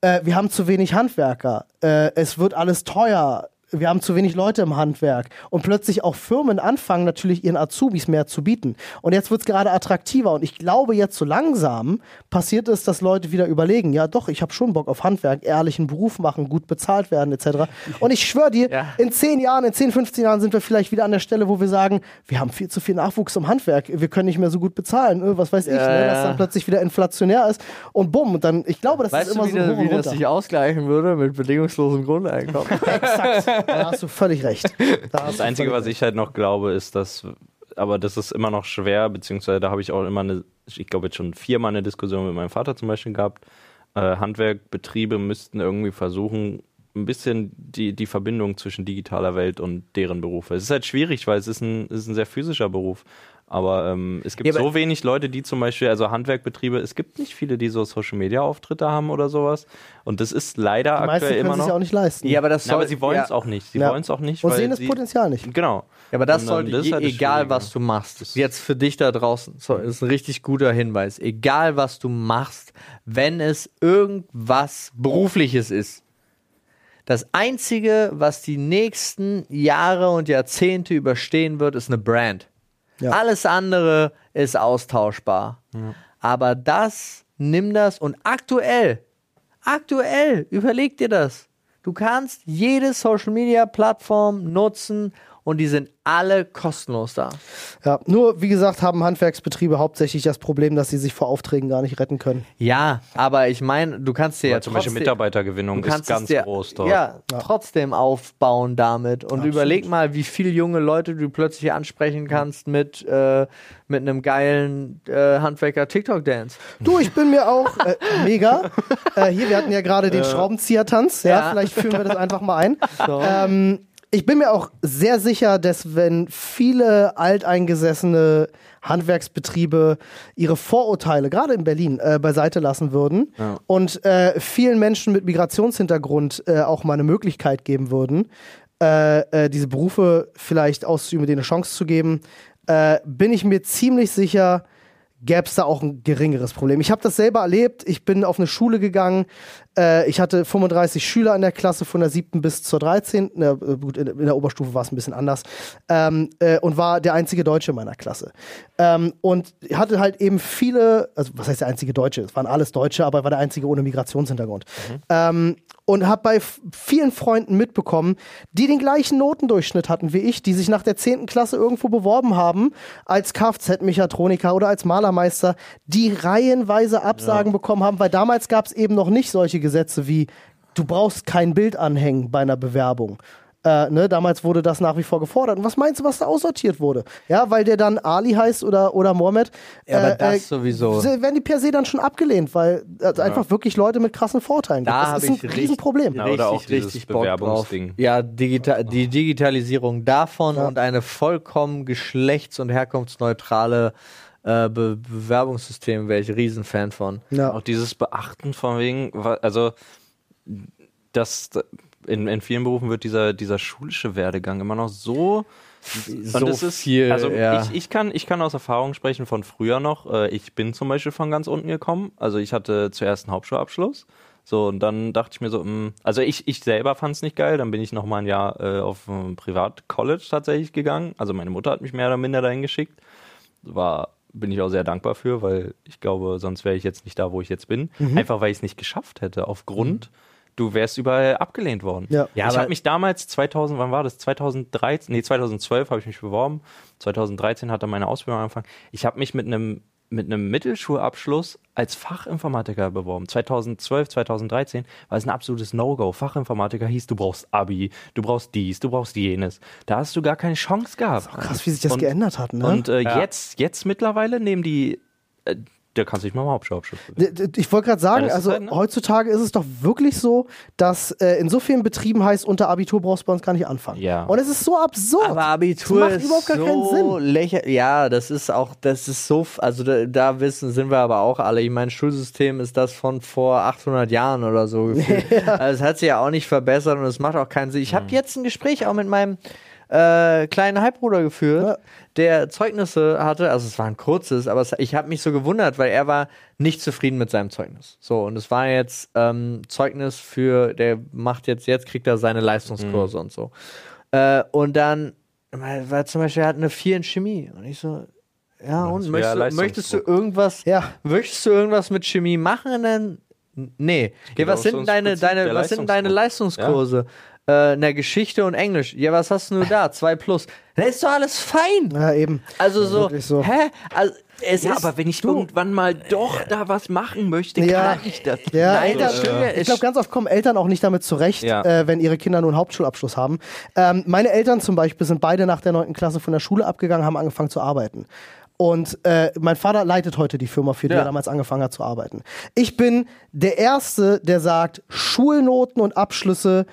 äh, wir haben zu wenig Handwerker, äh, es wird alles teuer. Wir haben zu wenig Leute im Handwerk. Und plötzlich auch Firmen anfangen natürlich ihren Azubis mehr zu bieten. Und jetzt wird es gerade attraktiver. Und ich glaube, jetzt so langsam passiert es, dass Leute wieder überlegen, ja doch, ich habe schon Bock auf Handwerk, ehrlichen Beruf machen, gut bezahlt werden etc. Und ich schwöre dir, Ja. in 10 Jahren, in 10, 15 Jahren sind wir vielleicht wieder an der Stelle, wo wir sagen, wir haben viel zu viel Nachwuchs im Handwerk, wir können nicht mehr so gut bezahlen, äh, was weiß ich, Ja, ne, dass dann plötzlich wieder inflationär ist. Und bumm, und dann, ich glaube, das Weißt ist du, immer wie, so und wie das sich ausgleichen würde mit bedingungslosem Grundeinkommen? [laughs] Exakt. Da hast du völlig recht. Da Das Einzige, was ich halt noch glaube, ist, dass, aber das ist immer noch schwer, beziehungsweise da habe ich auch immer eine, ich glaube jetzt schon viermal eine Diskussion mit meinem Vater zum Beispiel gehabt. Äh, Handwerkbetriebe müssten irgendwie versuchen, ein bisschen die, die Verbindung zwischen digitaler Welt und deren Berufe. Es ist halt schwierig, weil es ist ein, es ist ein sehr physischer Beruf. Aber ähm, es gibt Ja, so wenig Leute, die zum Beispiel, also Handwerkbetriebe, es gibt nicht viele, die so Social-Media-Auftritte haben oder sowas. Und das ist leider Die meisten aktuell können immer sich noch. ja auch nicht leisten. ja, aber das Ja, aber soll- sie wollen es ja. auch nicht. Sie Ja. wollen es auch nicht. und weil sehen das sie, Potenzial nicht. Genau. Ja, aber das sollte, das halt egal was du machst, jetzt für dich da draußen, so, das ist ein richtig guter Hinweis, egal was du machst, wenn es irgendwas Berufliches ist, das Einzige, was die nächsten Jahre und Jahrzehnte überstehen wird, ist eine Brand. Ja. Alles andere ist austauschbar. Aber das, nimm das und aktuell, aktuell, überleg dir das. Du kannst jede Social Media Plattform nutzen und die sind alle kostenlos da. Ja, nur, wie gesagt, haben Handwerksbetriebe hauptsächlich das Problem, dass sie sich vor Aufträgen gar nicht retten können. Ja, aber ich meine, du kannst dir ja Aber zum Beispiel trotzdem- Mitarbeitergewinnung Du ist ganz dir, groß dort. Ja, trotzdem aufbauen damit. Und Absolut. überleg mal, wie viele junge Leute du plötzlich ansprechen kannst mit, äh, mit einem geilen äh, Handwerker-TikTok-Dance. Du, ich bin mir auch äh, mega. Äh, hier, wir hatten ja gerade den Schraubenzieher-Tanz. Ja, Ja. vielleicht führen wir das einfach mal ein. [laughs] Ähm, ich bin mir auch sehr sicher, dass wenn viele alteingesessene Handwerksbetriebe ihre Vorurteile, gerade in Berlin, äh, beiseite lassen würden und äh, vielen Menschen mit Migrationshintergrund äh, auch mal eine Möglichkeit geben würden, äh, äh, diese Berufe vielleicht auszuüben, denen eine Chance zu geben, äh, bin ich mir ziemlich sicher, gäbe es da auch ein geringeres Problem. Ich habe das selber erlebt. Ich bin auf eine Schule gegangen. Äh, ich hatte 35 Schüler in der Klasse von der 7. bis zur 13. Na, äh, gut, in, in der Oberstufe war es ein bisschen anders. Ähm, äh, und war der einzige Deutsche in meiner Klasse. Ähm, und hatte halt eben viele, also was heißt der einzige Deutsche? Es waren alles Deutsche, aber er war der einzige ohne Migrationshintergrund. Ähm, und habe bei vielen Freunden mitbekommen, die den gleichen Notendurchschnitt hatten wie ich, die sich nach der 10. Klasse irgendwo beworben haben, als Kfz-Mechatroniker oder als Malermeister, die reihenweise Absagen bekommen haben, weil damals gab es eben noch nicht solche Gesetze wie, du brauchst kein Bild anhängen bei einer Bewerbung. Äh, ne, damals wurde das nach wie vor gefordert. Und was meinst du, was da aussortiert wurde? Ja, weil der dann Ali heißt oder, oder Mohammed. Ja, aber äh, das äh, sowieso. Werden die per se dann schon abgelehnt, weil äh, einfach wirklich Leute mit krassen Vorteilen gibt. Da Das hab ist ein ich richtig- Riesenproblem. Ja, oder auch richtig. Bewerbungsding. Ja, digita die Digitalisierung davon und eine vollkommen geschlechts- und herkunftsneutrale äh, Be Bewerbungssystem wäre ich Riesenfan von. Ja. Auch dieses Beachten von wegen, also das in, in vielen Berufen wird dieser, dieser schulische Werdegang immer noch so So es ist, viel, Also ja. ich, ich, kann, ich kann aus Erfahrung sprechen von früher noch. Äh, Ich bin zum Beispiel von ganz unten gekommen. Also ich hatte zuerst einen Hauptschulabschluss. So, und dann dachte ich mir so, mh, also ich, ich selber fand es nicht geil. Dann bin ich noch mal ein Jahr äh, auf ein Privat-College tatsächlich gegangen. Also meine Mutter hat mich mehr oder minder dahin geschickt. War, bin ich auch sehr dankbar für, weil ich glaube, sonst wäre ich jetzt nicht da, wo ich jetzt bin. Mhm. Einfach weil ich es nicht geschafft hätte. Aufgrund, du wärst überall abgelehnt worden. Ja. Ja, ich habe mich damals 2000, wann war das? 2013, nee, 2012 habe ich mich beworben. 2013 hat dann meine Ausbildung angefangen. Ich habe mich mit einem mit einem Mittelschulabschluss als Fachinformatiker beworben. 2012, 2013 war es ein absolutes No-Go. Fachinformatiker hieß, du brauchst Abi, du brauchst dies, du brauchst jenes. Da hast du gar keine Chance gehabt. Krass, wie sich das Und- geändert hat. Ne? Und äh, Ja. jetzt, jetzt mittlerweile nehmen die, da kannst du dich mal. D- d- Ich wollte gerade sagen, Ja, also halt, ne? heutzutage ist es doch wirklich so, dass äh, in so vielen Betrieben heißt, unter Abitur brauchst du bei uns gar nicht anfangen. Ja. Und es ist so absurd. Aber Abitur das macht ist überhaupt gar keinen so Sinn. lächer Ja, das ist auch, das ist so, also da, da wissen, sind wir aber auch alle. Ich meine, Schulsystem ist das von vor 800 Jahren oder so [laughs] gefühlt. Also es hat sich ja auch nicht verbessert und es macht auch keinen Sinn. Ich habe jetzt ein Gespräch auch mit meinem äh, kleinen Halbbruder geführt, Ja. Der Zeugnisse hatte, also es war ein kurzes, aber es, ich habe mich so gewundert, weil er war nicht zufrieden mit seinem Zeugnis. So, und es war jetzt ähm, Zeugnis für, der macht jetzt, jetzt kriegt er seine Leistungskurse und so. Äh, und dann, weil zum Beispiel, er hat eine 4 in Chemie. Und ich so, ja, und möchtest, du, möchtest du irgendwas, Ja. möchtest du irgendwas mit Chemie machen? Und dann, nee. Ja, was sind deine, Prinzip deine, was sind deine. Leistungskurse? Äh, na, Geschichte und Englisch. Ja, was hast du nur da? Zwei plus. Da ist doch alles fein. Ja, eben. Also so, so. hä? Also, es Ja, ist, aber wenn ich irgendwann mal doch da was machen möchte, Ja. kann ich das. Ja, Nein, Eltern, das ja. ich glaube, ganz oft kommen Eltern auch nicht damit zurecht, Ja. äh, wenn ihre Kinder nur einen Hauptschulabschluss haben. Ähm, meine Eltern zum Beispiel sind beide nach der 9. Klasse von der Schule abgegangen, haben angefangen zu arbeiten. Und äh, mein Vater leitet heute die Firma, für die Ja. er damals angefangen hat zu arbeiten. Ich bin der Erste, der sagt, Schulnoten und Abschlüsse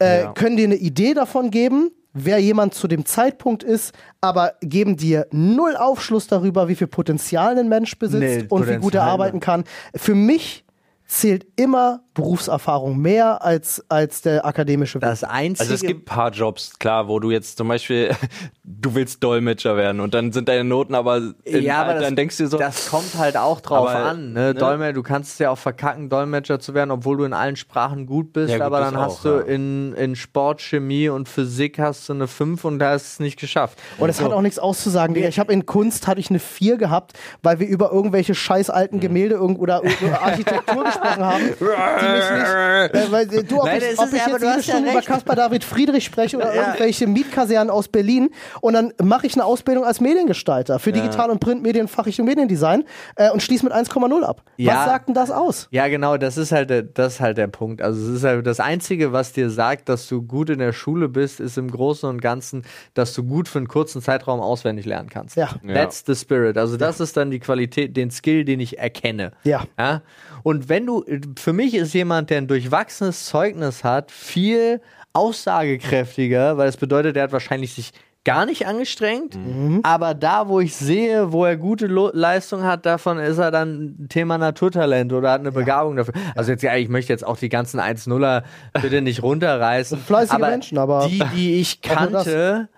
äh, Ja. können dir eine Idee davon geben, wer jemand zu dem Zeitpunkt ist, aber geben dir null Aufschluss darüber, wie viel Potenzial ein Mensch besitzt Nee, und wie gut er Potenzial, arbeiten kann. Für mich zählt immer Berufserfahrung mehr als, als der akademische Weg. das Einzige. Also es gibt ein paar Jobs, klar, wo du jetzt zum Beispiel, [laughs] du willst Dolmetscher werden und dann sind deine Noten aber, in, ja, aber dann das, denkst du dir so, das kommt halt auch drauf Aber, an. Ne? ne? Dolmetscher, du kannst es ja auch verkacken, Dolmetscher zu werden, obwohl du in allen Sprachen gut bist, Ja, gut, aber dann hast auch, du ja. in, in Sport, Chemie und Physik hast du eine 5 und da hast du es nicht geschafft. Und es hat auch nichts auszusagen, Digga. Ich habe in Kunst hatte ich eine 4 gehabt, weil wir über irgendwelche scheiß Hm. alten Gemälde irgend oder über Architektur [laughs] gesprochen haben, die mich nicht. Äh, weil, äh, du, ob Nein, ich, ob ich jetzt jede ja Stunde über. Caspar David Friedrich spreche oder Ja. irgendwelche Mietkasernen aus Berlin und dann mache ich eine Ausbildung als Mediengestalter für Digital- und Printmedien, Fachrichtung Mediendesign äh, und schließe mit 1,0 ab. Ja. Was sagt denn das aus? Ja, genau, das ist halt der, das ist halt der Punkt. Also es ist halt das Einzige, was dir sagt, dass du gut in der Schule bist, ist im Großen und Ganzen, dass du gut für einen kurzen Zeitraum auswendig lernen kannst. Ja. That's the spirit. Also das ist dann die Qualität, den Skill, den ich erkenne. Ja. ja? Und wenn du, für mich ist jemand, der ein durchwachsenes Zeugnis hat, viel aussagekräftiger, weil es bedeutet, er hat wahrscheinlich sich gar nicht angestrengt, aber da, wo ich sehe, wo er gute Lo Leistung hat, davon ist er dann Thema Naturtalent oder hat eine Begabung dafür. Also jetzt, ja, ich möchte jetzt auch die ganzen 1-0er bitte nicht runterreißen. [laughs] Fleißige Menschen, aber- die, die ich [laughs] das. kannte,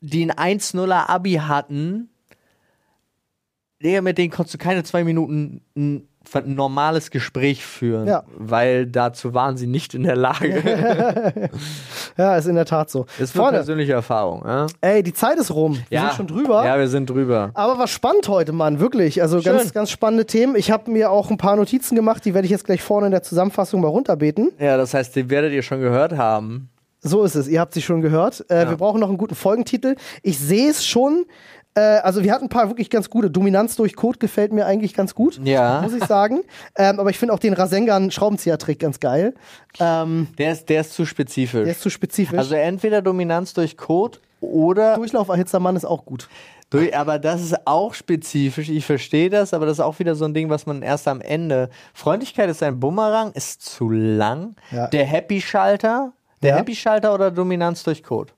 die ein 1-0er Abi hatten, Digga, mit denen konntest du keine zwei Minuten ein normales Gespräch führen, Ja. weil dazu waren sie nicht in der Lage. [laughs] Ja, ist in der Tat so. Das ist eine persönliche Erfahrung. Ja? ey, die Zeit ist rum. Wir sind schon drüber. Ja, wir sind drüber. Aber war spannend heute, Mann, wirklich. Also ganz, Schön. ganz spannende Themen. Ich habe mir auch ein paar Notizen gemacht, die werde ich jetzt gleich vorne in der Zusammenfassung mal runterbeten. Ja, das heißt, den werdet ihr schon gehört haben. So ist es. Ihr habt sie schon gehört. Äh, Wir brauchen noch einen guten Folgentitel. Ich sehe es schon. Äh, also wir hatten ein paar wirklich ganz gute. Dominanz durch Code gefällt mir eigentlich ganz gut. Ja. Muss ich sagen. ähm, aber ich finde auch den Rasengan Schraubenzieher-Trick ganz geil. Ähm, Der ist, der ist zu spezifisch. der ist zu spezifisch. also entweder Dominanz durch Code oder Durchlauferhitzter Mann ist auch gut. durch, aber das ist auch spezifisch. Ich verstehe das, aber das ist auch wieder so ein Ding, was man erst am Ende. Freundlichkeit ist ein Bumerang, ist zu lang. Ja. Der Happy-Schalter, der Ja. Happy-Schalter oder Dominanz durch Code?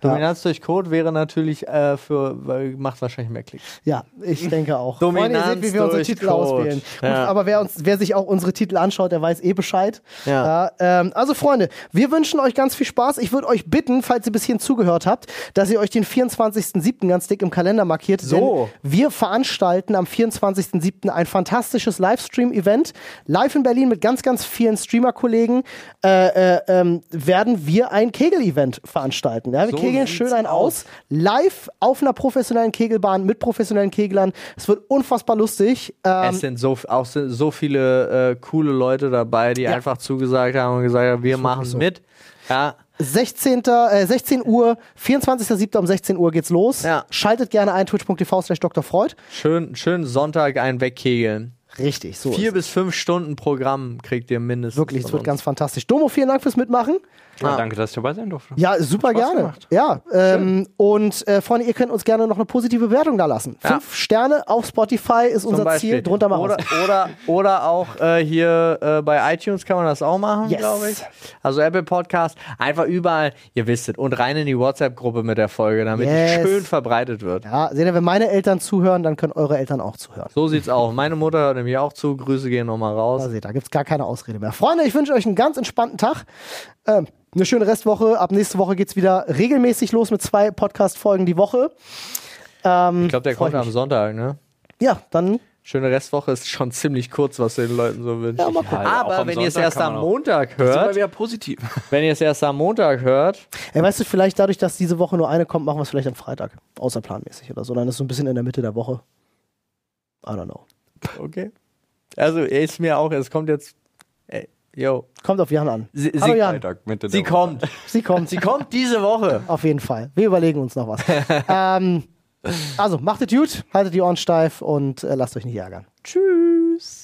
Dominanz durch Code wäre natürlich äh, für, macht wahrscheinlich mehr Klicks. Ja, ich denke auch. [laughs] Dominanz Freunde, ihr seht, wie wir unsere Titel Code. auswählen. Gut, Ja. aber wer, uns, wer sich auch unsere Titel anschaut, der weiß eh Bescheid. Ja. ähm, also Freunde, wir wünschen euch ganz viel Spaß. Ich würde euch bitten, falls ihr bis hierhin zugehört habt, dass ihr euch den 24.07. ganz dick im Kalender markiert. So. Denn wir veranstalten am 24.07. ein fantastisches Livestream-Event. Live in Berlin mit ganz, ganz vielen Streamer-Kollegen äh, äh, ähm, werden wir ein Kegel-Event veranstalten. Ja, wir So kegeln schön ein aus. Live auf einer professionellen Kegelbahn mit professionellen Keglern. Es wird unfassbar lustig. Ähm, es sind so, auch so, so viele äh, coole Leute dabei, die Ja. einfach zugesagt haben und gesagt haben, wir machen so. mit. Ja, 16. Äh, 16 Uhr, 24.07. um 16 Uhr geht's los. Ja. Schaltet gerne ein, twitch.tv slash Dr. Freud. schön, schön Sonntag ein Wegkegeln. Richtig, so. Vier bis fünf Stunden Programm kriegt ihr mindestens. es. Wirklich, es wird ganz fantastisch. Domo, vielen Dank fürs Mitmachen. Ja, Ah. danke, dass ich dabei sein durfte. Ja, super gerne. gemacht. Ja, ähm, und äh, Freunde, ihr könnt uns gerne noch eine positive Bewertung da lassen. Ja. Fünf Sterne auf Spotify ist Zum unser Beispiel. Ziel. Drunter mal oder, aus. oder, oder auch äh, hier äh, bei iTunes kann man das auch machen, Yes. glaube ich. Also Apple Podcast, einfach überall, ihr wisst es. Und rein in die WhatsApp-Gruppe mit der Folge, damit Yes. die schön verbreitet wird. Ja, seht ihr, wenn meine Eltern zuhören, dann können eure Eltern auch zuhören. So sieht's aus. Meine Mutter hört nämlich auch zu. Grüße gehen nochmal raus. Da seht, da gibt's gar keine Ausrede mehr. Freunde, ich wünsche euch einen ganz entspannten Tag. Ähm, eine schöne Restwoche. Ab nächste Woche geht's wieder regelmäßig los mit zwei Podcast-Folgen die Woche. Ähm, Ich glaube, der kommt am. Sonntag, ne? Ja, dann Schöne Restwoche ist schon ziemlich kurz, was du den Leuten so wünschst. Ja, mal gucken. Ja, Aber wenn ihr es erst am Montag Sind wir hört, wieder positiv. [laughs] wenn ihr es erst am Montag hört, Ey, weißt du, vielleicht dadurch, dass diese Woche nur eine kommt, machen wir es vielleicht am Freitag. Außerplanmäßig oder so. Dann ist es so ein bisschen in der Mitte der Woche. I don't know. okay. Also ist mir auch, es kommt jetzt. Yo. Kommt auf Jan an. Sie, Hallo sie, Jan. Freitag, Mitte sie kommt. [laughs] Sie kommt. Sie kommt diese Woche. Auf jeden Fall. Wir überlegen uns noch was. [laughs] ähm, also, macht es gut, haltet die Ohren steif und äh, lasst euch nicht ärgern. Tschüss.